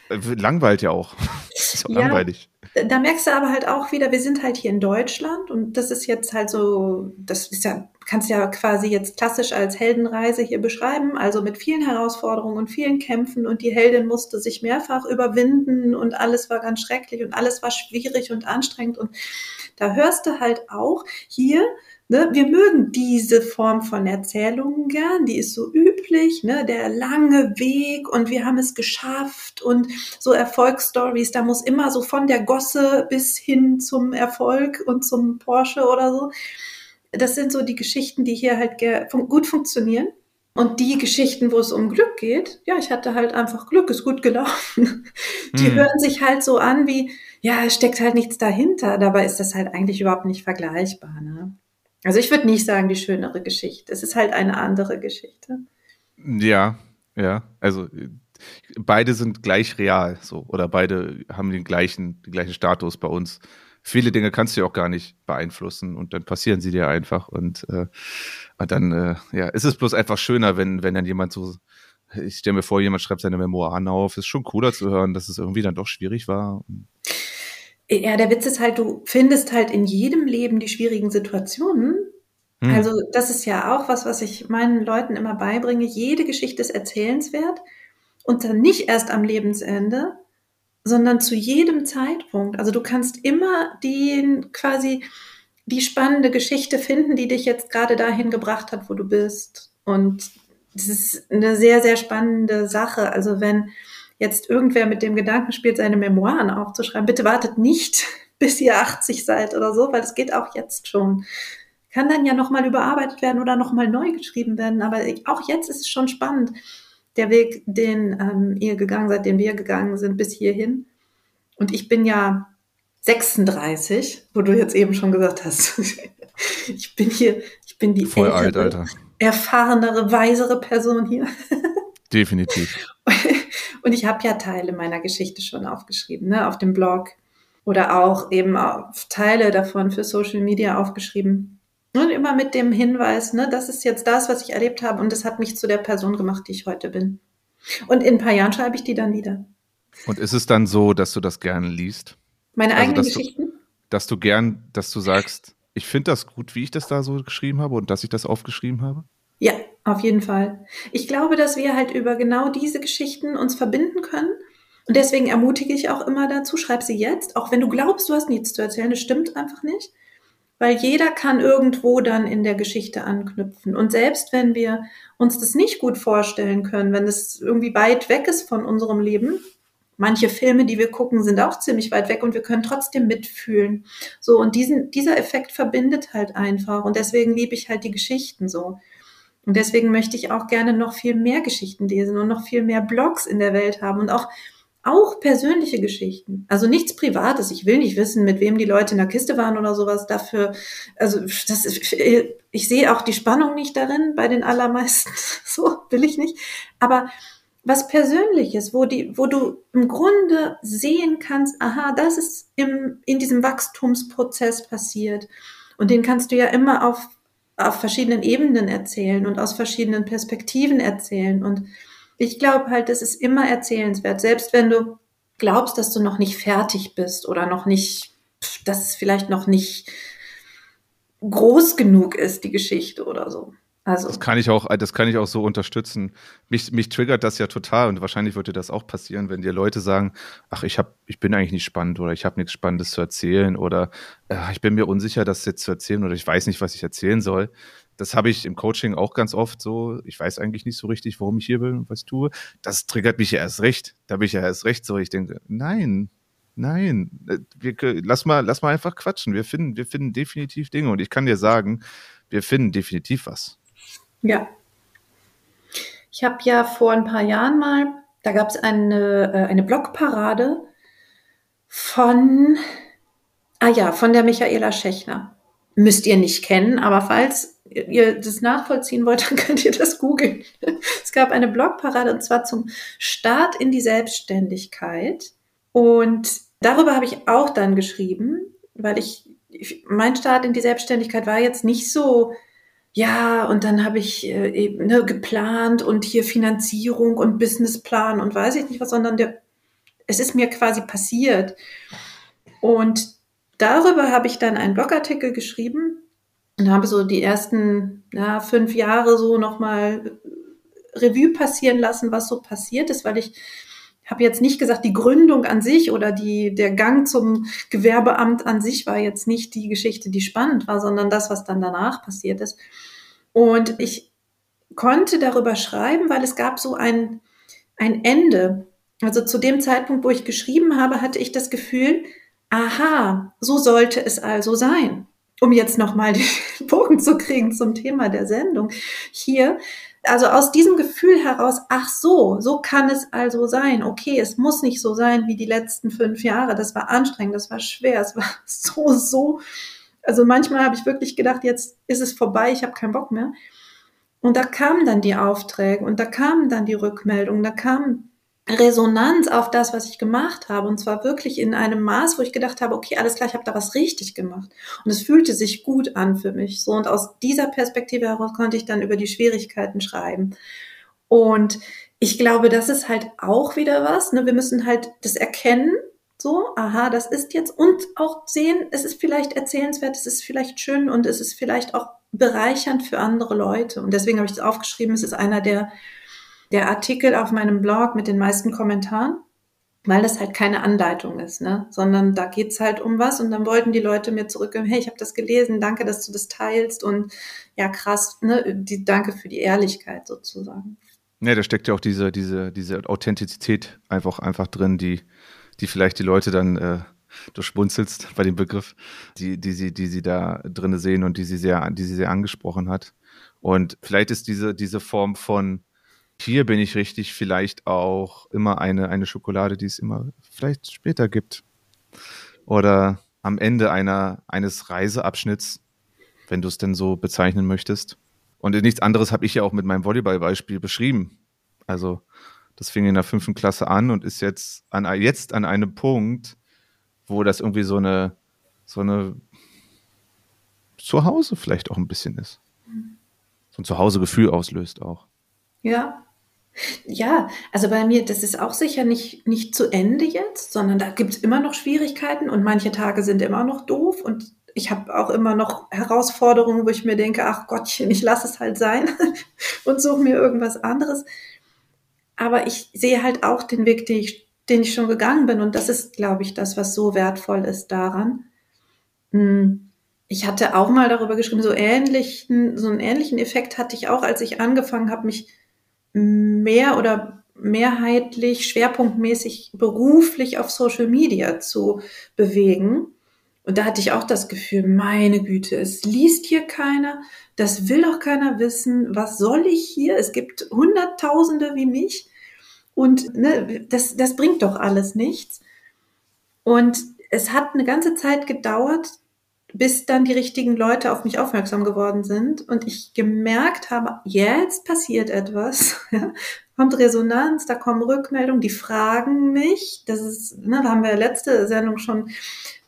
Äh, langweilt ja auch. ist auch ja, langweilig. Da merkst du aber halt auch wieder, wir sind halt hier in Deutschland und das ist jetzt halt so, das ist ja, kannst ja quasi jetzt klassisch als Heldenreise hier beschreiben, also mit vielen Herausforderungen und vielen Kämpfen und die Heldin musste sich mehrfach überwinden und alles war ganz schrecklich und alles war schwierig und anstrengend und da hörst du halt auch hier, Ne, wir mögen diese Form von Erzählungen gern, die ist so üblich, ne, der lange Weg und wir haben es geschafft und so Erfolgsstories, da muss immer so von der Gosse bis hin zum Erfolg und zum Porsche oder so. Das sind so die Geschichten, die hier halt gut funktionieren. Und die Geschichten, wo es um Glück geht, ja, ich hatte halt einfach Glück, ist gut gelaufen. Die hm. hören sich halt so an wie, ja, es steckt halt nichts dahinter. Dabei ist das halt eigentlich überhaupt nicht vergleichbar. Ne? Also ich würde nicht sagen, die schönere Geschichte. Es ist halt eine andere Geschichte. Ja, ja. Also beide sind gleich real, so oder beide haben den gleichen, den gleichen Status bei uns. Viele Dinge kannst du ja auch gar nicht beeinflussen und dann passieren sie dir einfach und, äh, dann äh, ja, ist es bloß einfach schöner, wenn wenn dann jemand so ich stelle mir vor, jemand schreibt seine Memoiren auf. Ist schon cooler zu hören, dass es irgendwie dann doch schwierig war. Ja, der Witz ist halt, du findest halt in jedem Leben die schwierigen Situationen. Hm. Also das ist ja auch was, was ich meinen Leuten immer beibringe. Jede Geschichte ist erzählenswert und dann nicht erst am Lebensende, sondern zu jedem Zeitpunkt. Also du kannst immer den quasi die spannende Geschichte finden, die dich jetzt gerade dahin gebracht hat, wo du bist. Und das ist eine sehr, sehr spannende Sache. Also wenn jetzt irgendwer mit dem Gedanken spielt, seine Memoiren aufzuschreiben, bitte wartet nicht, bis ihr 80 seid oder so, weil es geht auch jetzt schon. Kann dann ja nochmal überarbeitet werden oder nochmal neu geschrieben werden, aber auch jetzt ist es schon spannend, der Weg, den ähm, ihr gegangen seid, den wir gegangen sind bis hierhin. Und ich bin ja 36, wo du jetzt eben schon gesagt hast. ich bin hier, ich bin die Voll ältere, alt, Alter. erfahrenere, weisere Person hier. Definitiv. Und ich habe ja Teile meiner Geschichte schon aufgeschrieben, ne, auf dem Blog oder auch eben auf Teile davon für Social Media aufgeschrieben. Und immer mit dem Hinweis, ne, das ist jetzt das, was ich erlebt habe und das hat mich zu der Person gemacht, die ich heute bin. Und in ein paar Jahren schreibe ich die dann wieder. Und ist es dann so, dass du das gerne liest? Meine also, eigenen Geschichten? Du, dass du gern, dass du sagst, ich finde das gut, wie ich das da so geschrieben habe und dass ich das aufgeschrieben habe? Ja, auf jeden Fall. Ich glaube, dass wir halt über genau diese Geschichten uns verbinden können. Und deswegen ermutige ich auch immer dazu, schreib sie jetzt, auch wenn du glaubst, du hast nichts zu erzählen, das stimmt einfach nicht. Weil jeder kann irgendwo dann in der Geschichte anknüpfen. Und selbst wenn wir uns das nicht gut vorstellen können, wenn es irgendwie weit weg ist von unserem Leben, manche Filme, die wir gucken, sind auch ziemlich weit weg und wir können trotzdem mitfühlen. So, und diesen, dieser Effekt verbindet halt einfach. Und deswegen liebe ich halt die Geschichten so. Und deswegen möchte ich auch gerne noch viel mehr Geschichten lesen und noch viel mehr Blogs in der Welt haben und auch auch persönliche Geschichten. Also nichts Privates. Ich will nicht wissen, mit wem die Leute in der Kiste waren oder sowas. Dafür, also das ist, ich sehe auch die Spannung nicht darin bei den allermeisten. So will ich nicht. Aber was Persönliches, wo die, wo du im Grunde sehen kannst, aha, das ist im, in diesem Wachstumsprozess passiert. Und den kannst du ja immer auf, auf verschiedenen Ebenen erzählen und aus verschiedenen Perspektiven erzählen. Und ich glaube halt, das ist immer erzählenswert, selbst wenn du glaubst, dass du noch nicht fertig bist oder noch nicht, dass es vielleicht noch nicht groß genug ist, die Geschichte oder so. Also. Das kann ich auch, das kann ich auch so unterstützen. Mich, mich triggert das ja total und wahrscheinlich würde das auch passieren, wenn dir Leute sagen, ach, ich hab, ich bin eigentlich nicht spannend oder ich habe nichts Spannendes zu erzählen oder äh, ich bin mir unsicher, das jetzt zu erzählen oder ich weiß nicht, was ich erzählen soll. Das habe ich im Coaching auch ganz oft so. Ich weiß eigentlich nicht so richtig, warum ich hier bin und was tue. Das triggert mich ja erst recht. Da bin ich ja erst recht so. Ich denke, nein, nein, wir, lass mal, lass mal einfach quatschen. Wir finden, wir finden definitiv Dinge und ich kann dir sagen, wir finden definitiv was. Ja. Ich habe ja vor ein paar Jahren mal, da gab es eine, äh, eine Blogparade von, ah ja, von der Michaela Schechner. Müsst ihr nicht kennen, aber falls ihr das nachvollziehen wollt, dann könnt ihr das googeln. Es gab eine Blogparade und zwar zum Start in die Selbstständigkeit. Und darüber habe ich auch dann geschrieben, weil ich, mein Start in die Selbstständigkeit war jetzt nicht so ja, und dann habe ich äh, eben ne, geplant und hier Finanzierung und Businessplan und weiß ich nicht was, sondern der, es ist mir quasi passiert. Und darüber habe ich dann einen Blogartikel geschrieben und habe so die ersten ja, fünf Jahre so nochmal Revue passieren lassen, was so passiert ist, weil ich habe jetzt nicht gesagt, die Gründung an sich oder die, der Gang zum Gewerbeamt an sich war jetzt nicht die Geschichte, die spannend war, sondern das, was dann danach passiert ist. Und ich konnte darüber schreiben, weil es gab so ein, ein Ende. Also zu dem Zeitpunkt, wo ich geschrieben habe, hatte ich das Gefühl, aha, so sollte es also sein. Um jetzt nochmal den Bogen zu kriegen zum Thema der Sendung hier. Also aus diesem Gefühl heraus, ach so, so kann es also sein. Okay, es muss nicht so sein wie die letzten fünf Jahre. Das war anstrengend, das war schwer, es war so, so also manchmal habe ich wirklich gedacht, jetzt ist es vorbei, ich habe keinen Bock mehr. Und da kamen dann die Aufträge und da kamen dann die Rückmeldungen, da kam Resonanz auf das, was ich gemacht habe. Und zwar wirklich in einem Maß, wo ich gedacht habe, okay, alles klar, ich habe da was richtig gemacht. Und es fühlte sich gut an für mich. So, und aus dieser Perspektive heraus konnte ich dann über die Schwierigkeiten schreiben. Und ich glaube, das ist halt auch wieder was. Ne? Wir müssen halt das erkennen, so, aha, das ist jetzt und auch sehen, es ist vielleicht erzählenswert, es ist vielleicht schön und es ist vielleicht auch bereichernd für andere Leute. Und deswegen habe ich es aufgeschrieben, es ist einer der, der Artikel auf meinem Blog mit den meisten Kommentaren, weil das halt keine Anleitung ist, ne? sondern da geht's halt um was und dann wollten die Leute mir zurückgeben, hey, ich habe das gelesen, danke, dass du das teilst und ja, krass, ne? die, danke für die Ehrlichkeit sozusagen. Ja, da steckt ja auch diese, diese, diese Authentizität einfach, einfach drin, die, die vielleicht die Leute dann äh, du schmunzelst bei dem Begriff, die, die sie, die sie da drinne sehen und die sie sehr, die sie sehr angesprochen hat. Und vielleicht ist diese, diese Form von hier bin ich richtig vielleicht auch immer eine, eine Schokolade, die es immer vielleicht später gibt. Oder am Ende einer, eines Reiseabschnitts, wenn du es denn so bezeichnen möchtest. Und nichts anderes habe ich ja auch mit meinem Volleyballbeispiel beschrieben. Also das fing in der fünften Klasse an und ist jetzt an, jetzt an einem Punkt, wo das irgendwie so eine, so eine Zuhause vielleicht auch ein bisschen ist. So ein Zuhausegefühl auslöst auch. Ja. Ja, also bei mir, das ist auch sicher nicht, nicht zu Ende jetzt, sondern da gibt es immer noch Schwierigkeiten und manche Tage sind immer noch doof und ich habe auch immer noch Herausforderungen, wo ich mir denke, ach Gottchen, ich lasse es halt sein und suche mir irgendwas anderes. Aber ich sehe halt auch den Weg, den ich, den ich schon gegangen bin. Und das ist, glaube ich, das, was so wertvoll ist daran. Hm. Ich hatte auch mal darüber geschrieben, so ähnlichen, so einen ähnlichen Effekt hatte ich auch, als ich angefangen habe, mich mehr oder mehrheitlich, schwerpunktmäßig beruflich auf Social Media zu bewegen. Und da hatte ich auch das Gefühl, meine Güte, es liest hier keiner, das will auch keiner wissen. Was soll ich hier? Es gibt Hunderttausende wie mich. Und ne, das, das bringt doch alles nichts. Und es hat eine ganze Zeit gedauert, bis dann die richtigen Leute auf mich aufmerksam geworden sind und ich gemerkt habe, jetzt passiert etwas, ja, kommt Resonanz, da kommen Rückmeldungen, die fragen mich, das ist, ne, da haben wir letzte Sendung schon,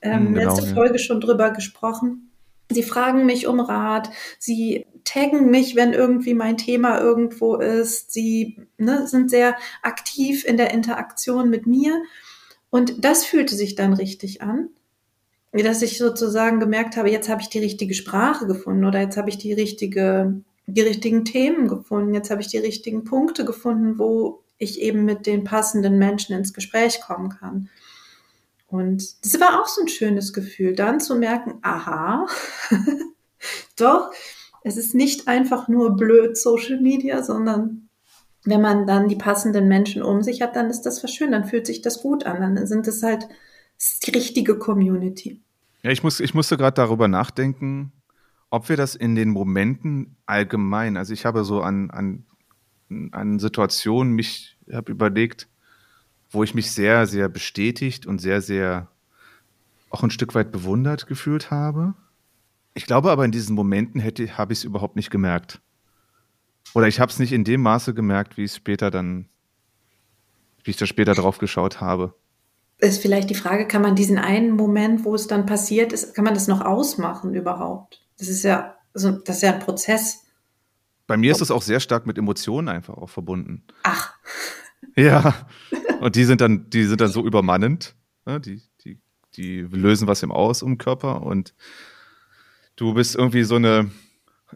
ähm, Hm, genau, letzte ja. Folge schon drüber gesprochen. Sie fragen mich um Rat, sie taggen mich, wenn irgendwie mein Thema irgendwo ist, sie ne, sind sehr aktiv in der Interaktion mit mir. Und das fühlte sich dann richtig an dass ich sozusagen gemerkt habe, jetzt habe ich die richtige Sprache gefunden oder jetzt habe ich die richtige, die richtigen Themen gefunden, jetzt habe ich die richtigen Punkte gefunden, wo ich eben mit den passenden Menschen ins Gespräch kommen kann. Und das war auch so ein schönes Gefühl, dann zu merken, aha, doch, es ist nicht einfach nur blöd Social Media, sondern wenn man dann die passenden Menschen um sich hat, dann ist das was schön, dann fühlt sich das gut an, dann sind es halt das ist die richtige Community. Ja, ich, muss, ich musste gerade darüber nachdenken, ob wir das in den Momenten allgemein, also ich habe so an, an, an Situationen mich habe überlegt, wo ich mich sehr, sehr bestätigt und sehr, sehr auch ein Stück weit bewundert gefühlt habe. Ich glaube aber in diesen Momenten hätte, habe ich es überhaupt nicht gemerkt. Oder ich habe es nicht in dem Maße gemerkt, wie ich es später dann, wie ich da später drauf geschaut habe. Ist vielleicht die Frage, kann man diesen einen Moment, wo es dann passiert ist, kann man das noch ausmachen überhaupt? Das ist ja, so, das ist ja ein Prozess. Bei mir ist es auch sehr stark mit Emotionen einfach auch verbunden. Ach, Ja. Und die sind dann, die sind dann so übermannend. Ne? Die, die, die lösen was im Aus im Körper und du bist irgendwie so eine,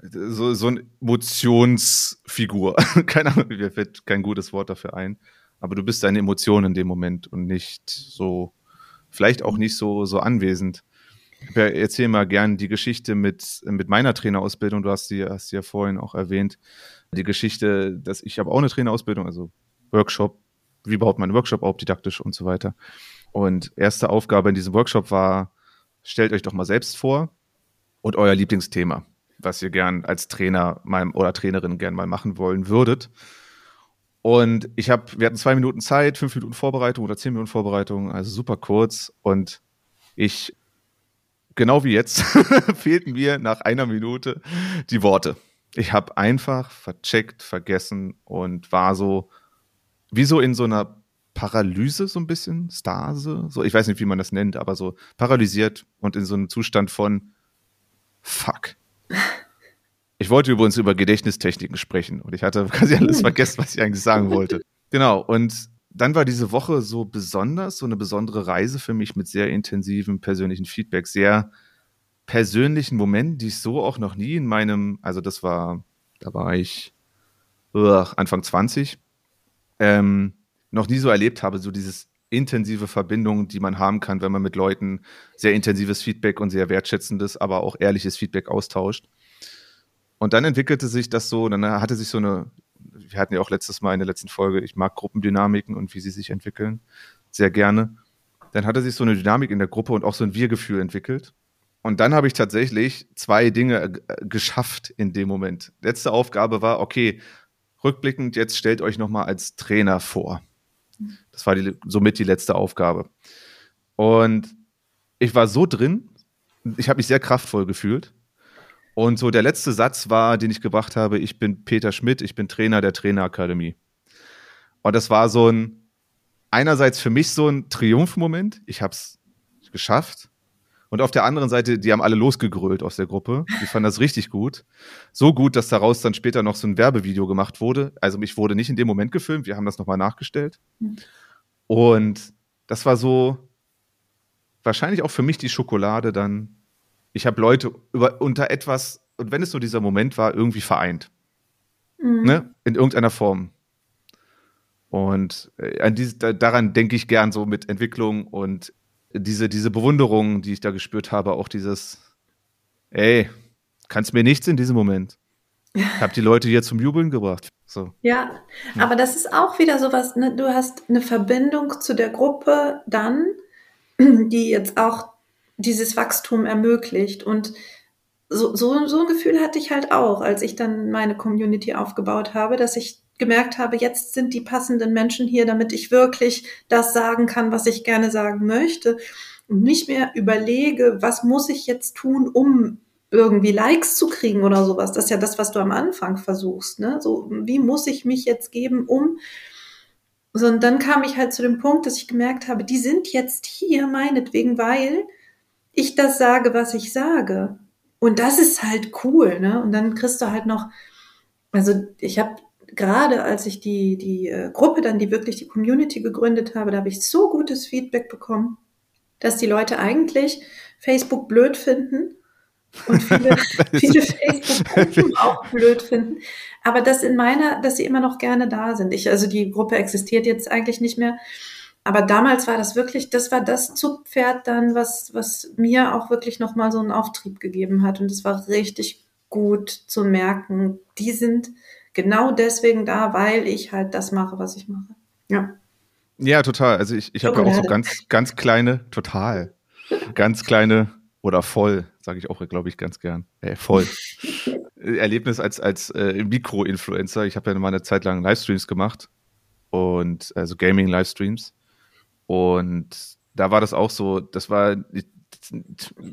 so, so eine Emotionsfigur. Keine Ahnung, mir fällt kein gutes Wort dafür ein. Aber du bist deine Emotionen in dem Moment und nicht so, vielleicht auch nicht so, so anwesend. Ich erzähle mal gern die Geschichte mit, mit meiner Trainerausbildung. Du hast sie, hast sie ja vorhin auch erwähnt. Die Geschichte, dass ich habe auch eine Trainerausbildung, also Workshop, wie baut man einen Workshop auf, didaktisch und so weiter. Und erste Aufgabe in diesem Workshop war, stellt euch doch mal selbst vor und euer Lieblingsthema, was ihr gern als Trainer mal, oder Trainerin gern mal machen wollen würdet. Und ich habe, wir hatten zwei Minuten Zeit, fünf Minuten Vorbereitung oder zehn Minuten Vorbereitung, also super kurz. Und ich, genau wie jetzt, fehlten mir nach einer Minute die Worte. Ich habe einfach vercheckt, vergessen und war so, wie so in so einer Paralyse so ein bisschen, Stase, so, ich weiß nicht, wie man das nennt, aber so paralysiert und in so einem Zustand von Fuck. Ich wollte übrigens über Gedächtnistechniken sprechen und ich hatte quasi alles vergessen, was ich eigentlich sagen wollte. Genau, und dann war diese Woche so besonders, so eine besondere Reise für mich mit sehr intensivem persönlichen Feedback, sehr persönlichen Momenten, die ich so auch noch nie in meinem, also das war, da war ich uh, Anfang 20, ähm, noch nie so erlebt habe, so dieses intensive Verbindung, die man haben kann, wenn man mit Leuten sehr intensives Feedback und sehr wertschätzendes, aber auch ehrliches Feedback austauscht. Und dann entwickelte sich das so, dann hatte sich so eine, wir hatten ja auch letztes Mal in der letzten Folge, ich mag Gruppendynamiken und wie sie sich entwickeln, sehr gerne. Dann hatte sich so eine Dynamik in der Gruppe und auch so ein Wir-Gefühl entwickelt. Und dann habe ich tatsächlich zwei Dinge geschafft in dem Moment. Letzte Aufgabe war, okay, rückblickend, jetzt stellt euch nochmal als Trainer vor. Das war die, somit die letzte Aufgabe. Und ich war so drin, ich habe mich sehr kraftvoll gefühlt. Und so der letzte Satz war, den ich gebracht habe, ich bin Peter Schmidt, ich bin Trainer der Trainerakademie. Und das war so ein, einerseits für mich so ein Triumphmoment, ich habe es geschafft. Und auf der anderen Seite, die haben alle losgegrölt aus der Gruppe. Die fanden das richtig gut. So gut, dass daraus dann später noch so ein Werbevideo gemacht wurde. Also mich wurde nicht in dem Moment gefilmt, wir haben das nochmal nachgestellt. Mhm. Und das war so wahrscheinlich auch für mich die Schokolade dann. Ich habe Leute über, unter etwas, und wenn es so dieser Moment war, irgendwie vereint. Mhm. Ne? In irgendeiner Form. Und äh, an dies, da, daran denke ich gern so mit Entwicklung und diese, diese Bewunderung, die ich da gespürt habe, auch dieses, ey, kannst mir nichts in diesem Moment. Ich habe die Leute hier zum Jubeln gebracht. So. Ja, ja, aber das ist auch wieder sowas, ne? du hast eine Verbindung zu der Gruppe dann, die jetzt auch dieses Wachstum ermöglicht. Und so, so, so ein Gefühl hatte ich halt auch, als ich dann meine Community aufgebaut habe, dass ich gemerkt habe, jetzt sind die passenden Menschen hier, damit ich wirklich das sagen kann, was ich gerne sagen möchte und nicht mehr überlege, was muss ich jetzt tun, um irgendwie Likes zu kriegen oder sowas. Das ist ja das, was du am Anfang versuchst. Ne? So, wie muss ich mich jetzt geben, um. So, und dann kam ich halt zu dem Punkt, dass ich gemerkt habe, die sind jetzt hier meinetwegen, weil ich das sage, was ich sage. Und das ist halt cool, ne? Und dann kriegst du halt noch, also ich habe gerade als ich die, die äh, Gruppe dann, die wirklich die Community gegründet habe, da habe ich so gutes Feedback bekommen, dass die Leute eigentlich Facebook blöd finden und viele, viele Facebook-Gruppen auch blöd finden. Aber das in meiner, dass sie immer noch gerne da sind. Ich, also die Gruppe existiert jetzt eigentlich nicht mehr. Aber damals war das wirklich, das war das Zugpferd dann, was, was mir auch wirklich nochmal so einen Auftrieb gegeben hat. Und es war richtig gut zu merken, die sind genau deswegen da, weil ich halt das mache, was ich mache. Ja. Ja, total. Also ich, ich habe ja auch so ganz, ganz kleine, total, ganz kleine oder voll, sage ich auch, glaube ich, ganz gern. Äh, voll. Erlebnis als, als äh, Mikro-Influencer. Ich habe ja mal eine Zeit lang Livestreams gemacht und also Gaming-Livestreams. Und da war das auch so, das war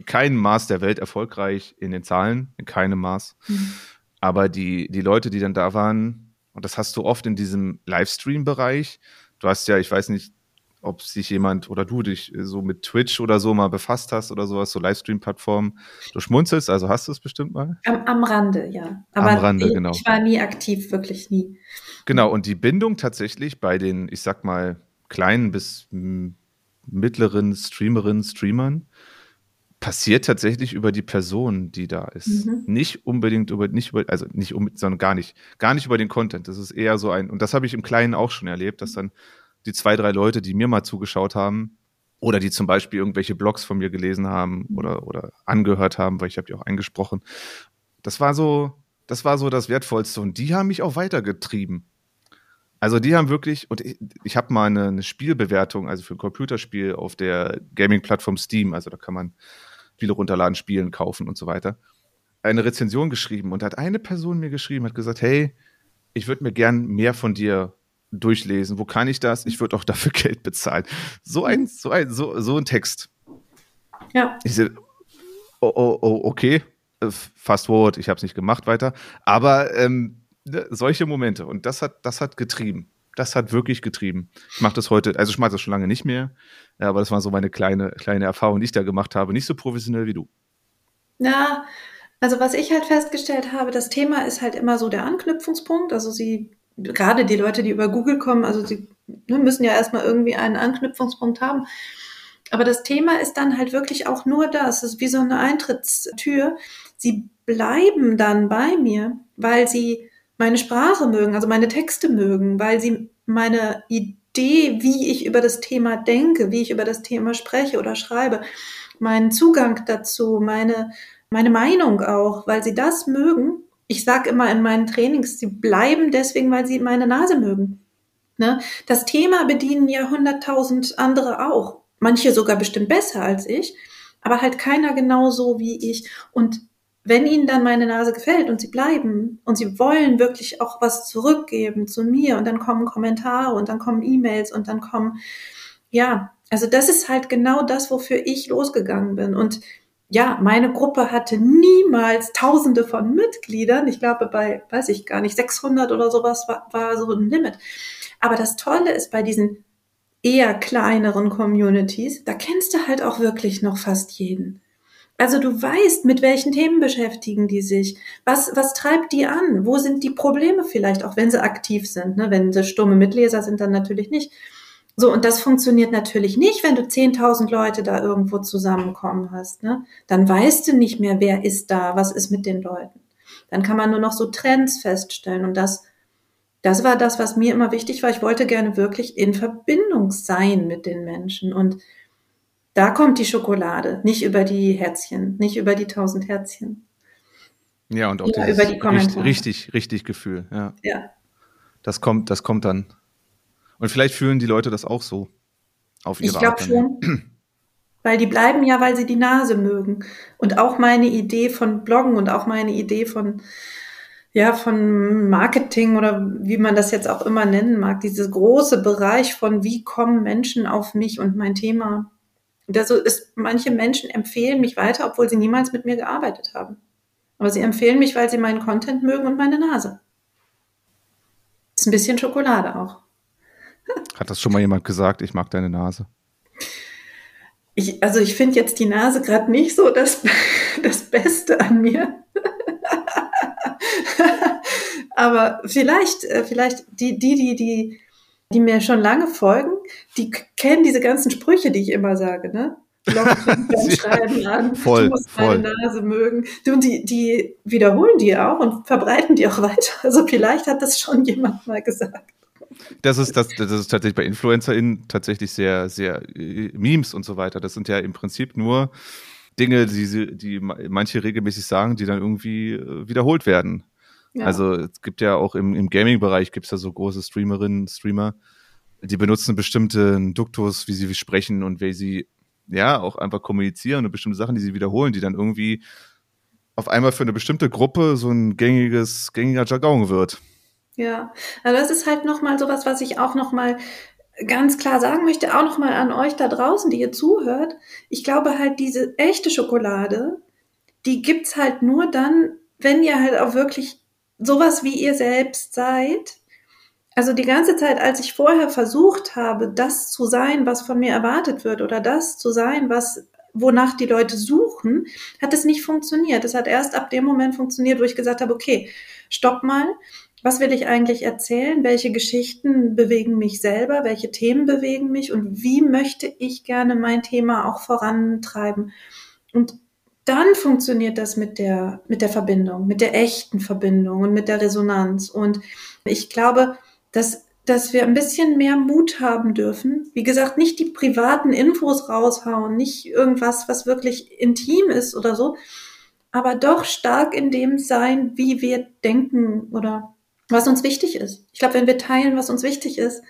kein Maß der Welt erfolgreich in den Zahlen, in keinem Maß. Mhm. Aber die, die Leute, die dann da waren, und das hast du oft in diesem Livestream-Bereich, du hast ja, ich weiß nicht, ob sich jemand oder du dich so mit Twitch oder so mal befasst hast oder sowas, so Livestream-Plattformen. Du schmunzelst, also hast du es bestimmt mal? Am, am Rande, ja. Aber am Rande, ich, genau. Ich war nie aktiv, wirklich nie. Genau, und die Bindung tatsächlich bei den, ich sag mal, kleinen bis mittleren Streamerinnen, Streamern passiert tatsächlich über die Person, die da ist. Mhm. Nicht unbedingt über, nicht über, also nicht um, sondern gar nicht, gar nicht über den Content. Das ist eher so ein, und das habe ich im Kleinen auch schon erlebt, dass dann die zwei, drei Leute, die mir mal zugeschaut haben, oder die zum Beispiel irgendwelche Blogs von mir gelesen haben oder, oder angehört haben, weil ich habe die auch eingesprochen. Das war so, das war so das Wertvollste und die haben mich auch weitergetrieben. Also die haben wirklich, und ich, ich habe mal eine, eine, Spielbewertung, also für ein Computerspiel auf der Gaming-Plattform Steam, also da kann man Spiele runterladen, spielen, kaufen und so weiter, eine Rezension geschrieben und hat eine Person mir geschrieben, hat gesagt, hey, ich würde mir gern mehr von dir durchlesen. Wo kann ich das? Ich würde auch dafür Geld bezahlen. So ein, so ein, so, so ein Text. Ja. Ich sehe, oh, oh, oh, okay, fast forward, ich habe es nicht gemacht weiter. Aber ähm, ne, solche Momente und das hat, das hat getrieben. Das hat wirklich getrieben. Ich mache das heute, also ich mache das schon lange nicht mehr, aber das war so meine kleine, kleine Erfahrung, die ich da gemacht habe. Nicht so professionell wie du. Ja, also was ich halt festgestellt habe, das Thema ist halt immer so der Anknüpfungspunkt. Also sie, gerade die Leute, die über Google kommen, also sie ne, müssen ja erstmal irgendwie einen Anknüpfungspunkt haben. Aber das Thema ist dann halt wirklich auch nur das. Es ist wie so eine Eintrittstür. Sie bleiben dann bei mir, weil sie meine Sprache mögen, also meine Texte mögen, weil sie meine Idee, wie ich über das Thema denke, wie ich über das Thema spreche oder schreibe, meinen Zugang dazu, meine, meine Meinung auch, weil sie das mögen. Ich sage immer in meinen Trainings, sie bleiben deswegen, weil sie meine Nase mögen. Ne? Das Thema bedienen ja hunderttausend andere auch. Manche sogar bestimmt besser als ich, aber halt keiner genauso wie ich. Und wenn ihnen dann meine Nase gefällt und sie bleiben und sie wollen wirklich auch was zurückgeben zu mir und dann kommen Kommentare und dann kommen E-Mails und dann kommen, ja, also das ist halt genau das, wofür ich losgegangen bin. Und ja, meine Gruppe hatte niemals Tausende von Mitgliedern. Ich glaube, bei, weiß ich gar nicht, 600 oder sowas war, war so ein Limit. Aber das Tolle ist bei diesen eher kleineren Communities, da kennst du halt auch wirklich noch fast jeden. Also du weißt, mit welchen Themen beschäftigen die sich? Was, was treibt die an? Wo sind die Probleme vielleicht, auch wenn sie aktiv sind? Ne? Wenn sie stumme Mitleser sind, dann natürlich nicht. So, und das funktioniert natürlich nicht, wenn du 10.000 Leute da irgendwo zusammenkommen hast. Ne? Dann weißt du nicht mehr, wer ist da, was ist mit den Leuten. Dann kann man nur noch so Trends feststellen. Und das, das war das, was mir immer wichtig war. Ich wollte gerne wirklich in Verbindung sein mit den Menschen. Und da kommt die Schokolade, nicht über die Herzchen, nicht über die tausend Herzchen. Ja, und auch ja, über die Kommentare. richtig, richtig Gefühl. Ja. ja. Das kommt, das kommt dann. Und vielleicht fühlen die Leute das auch so auf ihre Ich glaube schon. Weil die bleiben ja, weil sie die Nase mögen. Und auch meine Idee von Bloggen und auch meine Idee von ja, von Marketing oder wie man das jetzt auch immer nennen mag, dieser große Bereich von wie kommen Menschen auf mich und mein Thema. Also ist, manche Menschen empfehlen mich weiter, obwohl sie niemals mit mir gearbeitet haben. Aber sie empfehlen mich, weil sie meinen Content mögen und meine Nase. Ist ein bisschen Schokolade auch. Hat das schon mal jemand gesagt, ich mag deine Nase? Ich, also ich finde jetzt die Nase gerade nicht so das, das Beste an mir. Aber vielleicht, äh, vielleicht die, die, die, die, die mir schon lange folgen, die kennen diese ganzen Sprüche, die ich immer sage, ne? schreiben an, voll, du musst voll. deine Nase mögen. Du, die, die wiederholen die auch und verbreiten die auch weiter. Also vielleicht hat das schon jemand mal gesagt. Das ist, das, das ist tatsächlich bei InfluencerInnen tatsächlich sehr, sehr äh, Memes und so weiter. Das sind ja im Prinzip nur Dinge, die, sie- die manche regelmäßig sagen, die dann irgendwie äh, wiederholt werden. Ja. Also es gibt ja auch im, im Gaming-Bereich gibt es ja so große Streamerinnen, Streamer, die benutzen bestimmten Duktus, wie sie sprechen und wie sie ja auch einfach kommunizieren und bestimmte Sachen, die sie wiederholen, die dann irgendwie auf einmal für eine bestimmte Gruppe so ein gängiges, gängiger Jargon wird. Ja, also das ist halt nochmal sowas, was ich auch nochmal ganz klar sagen möchte, auch nochmal an euch da draußen, die ihr zuhört. Ich glaube halt, diese echte Schokolade, die gibt's halt nur dann, wenn ihr halt auch wirklich sowas wie ihr selbst seid. Also die ganze Zeit, als ich vorher versucht habe, das zu sein, was von mir erwartet wird, oder das zu sein, was wonach die Leute suchen, hat es nicht funktioniert. Es hat erst ab dem Moment funktioniert, wo ich gesagt habe, okay, stopp mal, was will ich eigentlich erzählen? Welche Geschichten bewegen mich selber? Welche Themen bewegen mich? Und wie möchte ich gerne mein Thema auch vorantreiben? Und dann funktioniert das mit der, mit der Verbindung, mit der echten Verbindung und mit der Resonanz. Und ich glaube, dass, dass wir ein bisschen mehr Mut haben dürfen. Wie gesagt, nicht die privaten Infos raushauen, nicht irgendwas, was wirklich intim ist oder so, aber doch stark in dem sein, wie wir denken oder was uns wichtig ist. Ich glaube, wenn wir teilen, was uns wichtig ist,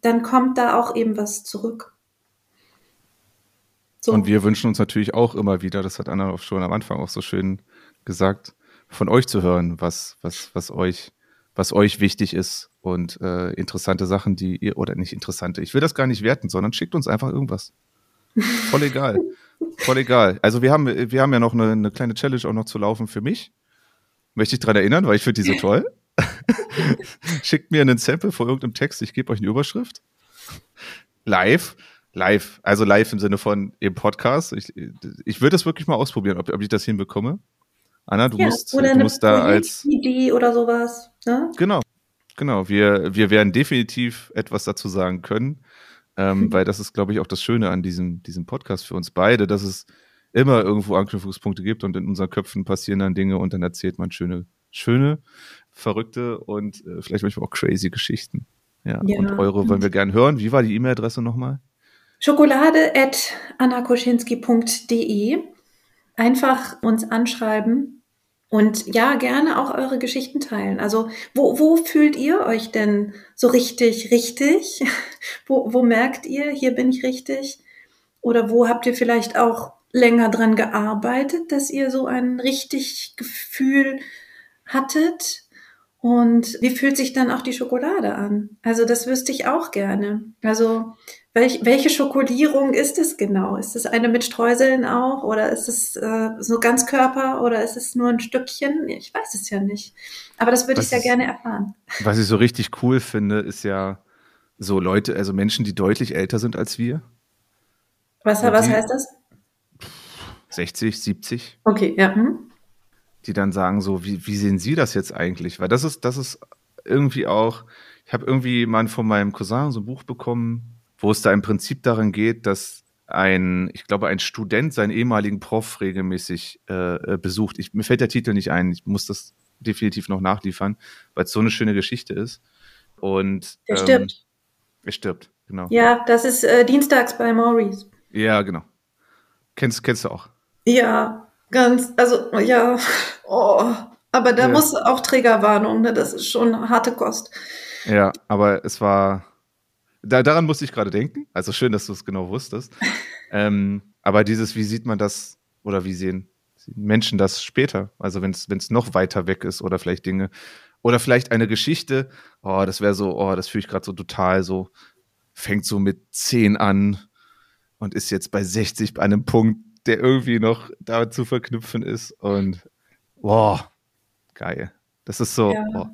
dann kommt da auch eben was zurück. So. Und wir wünschen uns natürlich auch immer wieder, das hat Anna auch schon am Anfang auch so schön gesagt, von euch zu hören, was, was, was euch, was euch wichtig ist und äh, interessante Sachen, die ihr, oder nicht interessante, ich will das gar nicht werten, sondern schickt uns einfach irgendwas. Voll egal. Voll egal. Also wir haben, wir haben ja noch eine, eine kleine Challenge auch noch zu laufen für mich. Möchte ich dran erinnern, weil ich finde die so toll. Schickt mir einen Sample von irgendeinem Text, ich gebe euch eine Überschrift. Live. Live. Also live im Sinne von im Podcast. Ich, ich würde das wirklich mal ausprobieren, ob, ob ich das hinbekomme. Anna, du ja, musst, oder du eine musst da als. Idee oder sowas. Ne? Genau, genau. Wir, wir werden definitiv etwas dazu sagen können, ähm, weil das ist, glaube ich, auch das Schöne an diesem, diesem Podcast für uns beide, dass es immer irgendwo Anknüpfungspunkte gibt und in unseren Köpfen passieren dann Dinge und dann erzählt man schöne, schöne, verrückte und äh, vielleicht manchmal auch crazy Geschichten. Ja, Ja. und eure wollen wir gern hören. Wie war die E-Mail-Adresse nochmal? Schokolade at annakoschinski.de. Einfach uns anschreiben und ja, gerne auch eure Geschichten teilen. Also, wo, wo fühlt ihr euch denn so richtig, richtig? Wo, wo merkt ihr, hier bin ich richtig? Oder wo habt ihr vielleicht auch länger dran gearbeitet, dass ihr so ein richtig Gefühl hattet? Und wie fühlt sich dann auch die Schokolade an? Also das wüsste ich auch gerne. Also welch, welche Schokolierung ist es genau? Ist es eine mit Streuseln auch oder ist es äh, so Ganzkörper oder ist es nur ein Stückchen? Ich weiß es ja nicht. Aber das würde ich sehr ist- gerne erfahren. Was ich so richtig cool finde, ist ja so Leute, also Menschen, die deutlich älter sind als wir. Was, was heißt das? 60, 70. Okay, ja. Hm? die dann sagen so, wie, wie sehen Sie das jetzt eigentlich? Weil das ist, das ist irgendwie auch, ich habe irgendwie mal von meinem Cousin so ein Buch bekommen, wo es da im Prinzip daran geht, dass ein, ich glaube, ein Student seinen ehemaligen Prof regelmäßig äh, äh, besucht. Ich, mir fällt der Titel nicht ein, ich muss das definitiv noch nachliefern, weil es so eine schöne Geschichte ist. Und Der stirbt. Er stirbt, genau. Ja, das ist äh, dienstags bei Maurice. Ja, genau. Kennst, kennst du auch. Ja, ganz, also ja, oh, aber da Ja. muss auch Trägerwarnung, ne? Das ist schon harte Kost. Ja, aber es war. Da, daran musste ich gerade denken. Also schön, dass du es genau wusstest. ähm, aber dieses, wie sieht man das oder wie sehen Menschen das später, also wenn es noch weiter weg ist oder vielleicht Dinge. Oder vielleicht eine Geschichte, oh, das wäre so, oh, das fühle ich gerade so total so, fängt so mit 10 an und ist jetzt bei 60 bei einem Punkt, der irgendwie noch damit zu verknüpfen ist. Und wow, geil. Das ist so. Ja. Oh.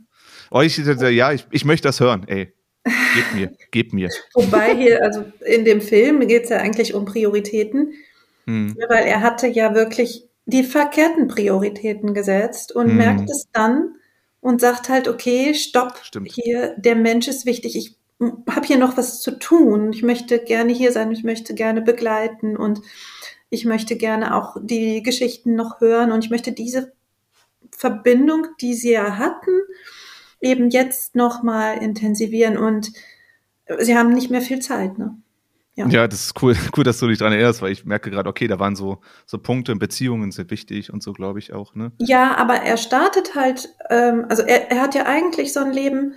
Oh, ich, ja, ich, ich möchte das hören, ey. Gib mir, gib mir. Wobei hier, also in dem Film geht es ja eigentlich um Prioritäten, Hm. weil er hatte ja wirklich die verkehrten Prioritäten gesetzt und Hm. merkt es dann und sagt halt, okay, stopp, Stimmt. hier, der Mensch ist wichtig, ich habe hier noch was zu tun, ich möchte gerne hier sein, ich möchte gerne begleiten und ich möchte gerne auch die Geschichten noch hören und ich möchte diese Verbindung, die sie ja hatten, eben jetzt nochmal intensivieren und sie haben nicht mehr viel Zeit, ne? Ja. Ja, das ist cool, cool, dass du dich dran erinnerst, weil ich merke gerade, okay, da waren so, so Punkte, Beziehungen sind wichtig und so, glaube ich auch, ne? Ja, aber er startet halt, ähm, also er, er hat ja eigentlich so ein Leben,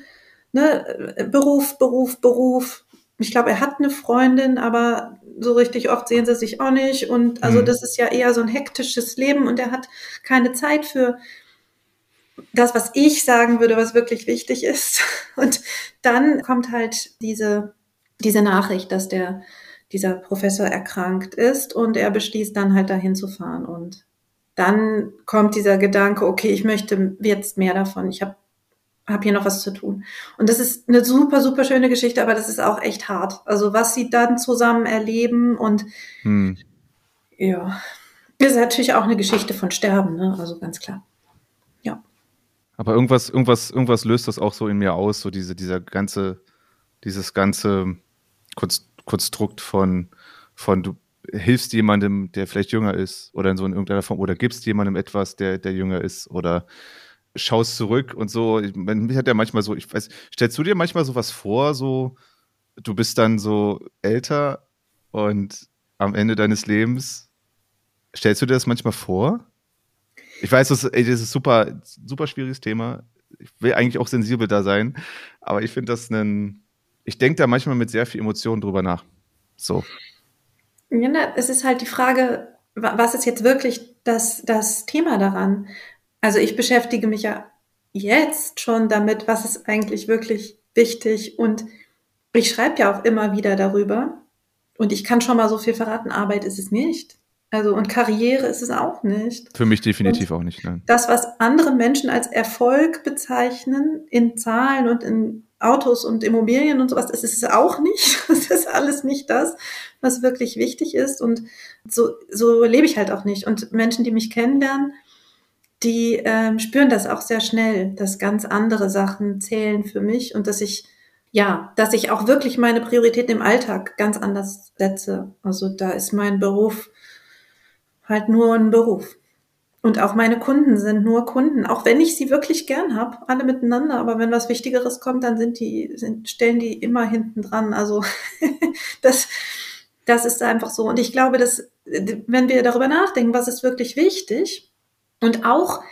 ne, Beruf, Beruf, Beruf. Ich glaube, er hat eine Freundin, aber so richtig oft sehen sie sich auch nicht. Und also Mhm. das ist ja eher so ein hektisches Leben und er hat keine Zeit für das, was ich sagen würde, was wirklich wichtig ist. Und dann kommt halt diese, diese Nachricht, dass der, dieser Professor erkrankt ist und er beschließt dann halt dahin zu fahren und dann kommt dieser Gedanke, okay, ich möchte jetzt mehr davon. Ich habe hab hier noch was zu tun. Und das ist eine super, super schöne Geschichte, aber das ist auch echt hart. Also was sie dann zusammen erleben und Hm. ja, das ist natürlich auch eine Geschichte von Sterben, ne? Also ganz klar. Aber irgendwas, irgendwas, irgendwas löst das auch so in mir aus, so diese, dieser ganze, dieses ganze Konst- Konstrukt von, von du hilfst jemandem, der vielleicht jünger ist, oder in so in irgendeiner Form, oder gibst jemandem etwas, der, der jünger ist, oder schaust zurück und so. Ich, mich hat ja manchmal so, ich weiß, stellst du dir manchmal sowas vor, so, du bist dann so älter und am Ende deines Lebens, stellst du dir das manchmal vor? Ich weiß, das, ist super, super schwieriges Thema. Ich will eigentlich auch sensibel da sein, aber ich finde das ein, ich denke da manchmal mit sehr viel Emotion drüber nach. So. Ja, es ist halt die Frage, wa- was ist jetzt wirklich das, das Thema daran? Also ich beschäftige mich ja jetzt schon damit, was ist eigentlich wirklich wichtig und ich schreibe ja auch immer wieder darüber und ich kann schon mal so viel verraten, Arbeit ist es nicht. Also und Karriere ist es auch nicht. Für mich definitiv auch nicht, nein. Das, was andere Menschen als Erfolg bezeichnen, in Zahlen und in Autos und Immobilien und sowas, das ist es auch nicht. Das ist alles nicht das, was wirklich wichtig ist. Und so, so lebe ich halt auch nicht. Und Menschen, die mich kennenlernen, die ähm, spüren das auch sehr schnell, dass ganz andere Sachen zählen für mich und dass ich, ja, dass ich auch wirklich meine Prioritäten im Alltag ganz anders setze. Also da ist mein Beruf halt nur ein Beruf. Und auch meine Kunden sind nur Kunden, auch wenn ich sie wirklich gern habe, alle miteinander. Aber wenn was Wichtigeres kommt, dann sind die, sind, stellen die immer hinten dran. Also das, das ist einfach so. Und ich glaube, dass, wenn wir darüber nachdenken, was ist wirklich wichtig und auch,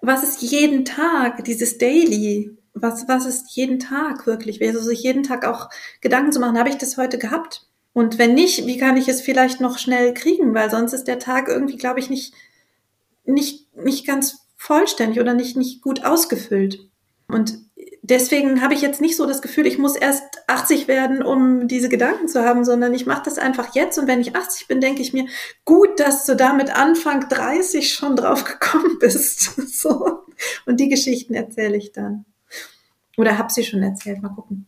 was ist jeden Tag, dieses Daily, was, was ist jeden Tag wirklich, also sich jeden Tag auch Gedanken zu machen, habe ich das heute gehabt? Und wenn nicht, wie kann ich es vielleicht noch schnell kriegen? Weil sonst ist der Tag irgendwie, glaube ich, nicht, nicht, nicht ganz vollständig oder nicht, nicht gut ausgefüllt. Und deswegen habe ich jetzt nicht so das Gefühl, ich muss erst 80 werden, um diese Gedanken zu haben, sondern ich mache das einfach jetzt. Und wenn ich 80 bin, denke ich mir, gut, dass du da mit Anfang 30 schon drauf gekommen bist. So. Und die Geschichten erzähle ich dann. Oder habe sie schon erzählt, mal gucken.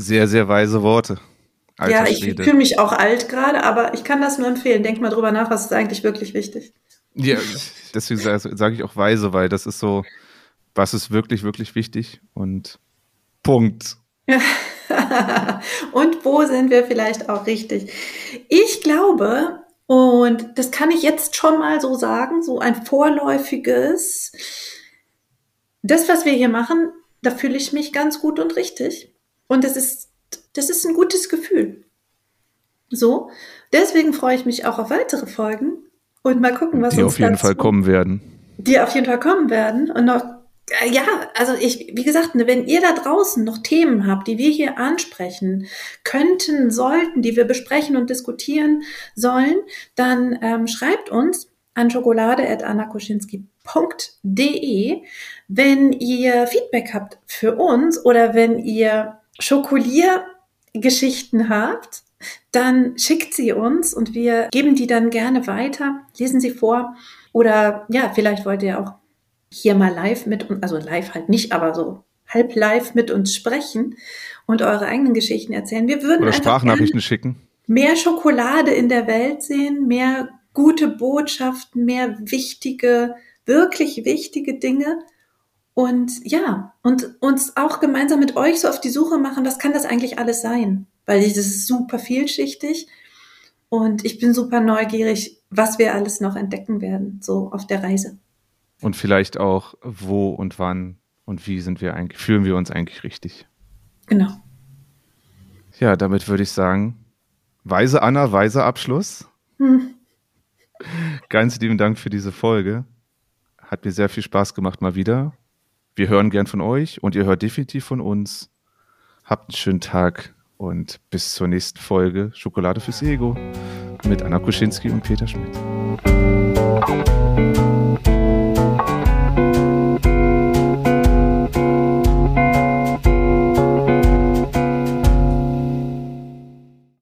Sehr, sehr weise Worte. Alter ja, ich Schwede. fühle mich auch alt gerade, aber ich kann das nur empfehlen. Denk mal drüber nach, was ist eigentlich wirklich wichtig. Ja, deswegen sage sag ich auch weise, weil das ist so, was ist wirklich, wirklich wichtig und Punkt. und wo sind wir vielleicht auch richtig? Ich glaube, und das kann ich jetzt schon mal so sagen, so ein vorläufiges, das, was wir hier machen, da fühle ich mich ganz gut und richtig. Und das ist, das ist ein gutes Gefühl. So, deswegen freue ich mich auch auf weitere Folgen und mal gucken, was Die uns auf jeden Fall kommen werden. die auf jeden Fall kommen werden und noch Äh, ja, also ich, wie gesagt, ne, wenn ihr da draußen noch Themen habt, die wir hier ansprechen könnten, sollten, die wir besprechen und diskutieren sollen, dann ähm, schreibt uns an schokolade.annakoschinski.de, wenn ihr Feedback habt für uns oder wenn ihr Schokoliergeschichten habt, dann schickt sie uns und wir geben die dann gerne weiter, lesen sie vor oder ja, vielleicht wollt ihr auch hier mal live mit uns, also live halt nicht, aber so halb live mit uns sprechen und eure eigenen Geschichten erzählen. Wir würden Oder Sprachnachrichten schicken. Mehr Schokolade in der Welt sehen, mehr gute Botschaften, mehr wichtige, wirklich wichtige Dinge. Und ja, und uns auch gemeinsam mit euch so auf die Suche machen, was kann das eigentlich alles sein? Weil das ist super vielschichtig. Und ich bin super neugierig, was wir alles noch entdecken werden, so auf der Reise. Und vielleicht auch, wo und wann und wie sind wir eigentlich, fühlen wir uns eigentlich richtig. Genau. Ja, damit würde ich sagen, weise Anna, weiser Abschluss. Hm. Ganz lieben Dank für diese Folge. Hat mir sehr viel Spaß gemacht mal wieder. Wir hören gern von euch und ihr hört definitiv von uns. Habt einen schönen Tag und bis zur nächsten Folge Schokolade fürs Ego mit Anna Kuschinski und Peter Schmidt.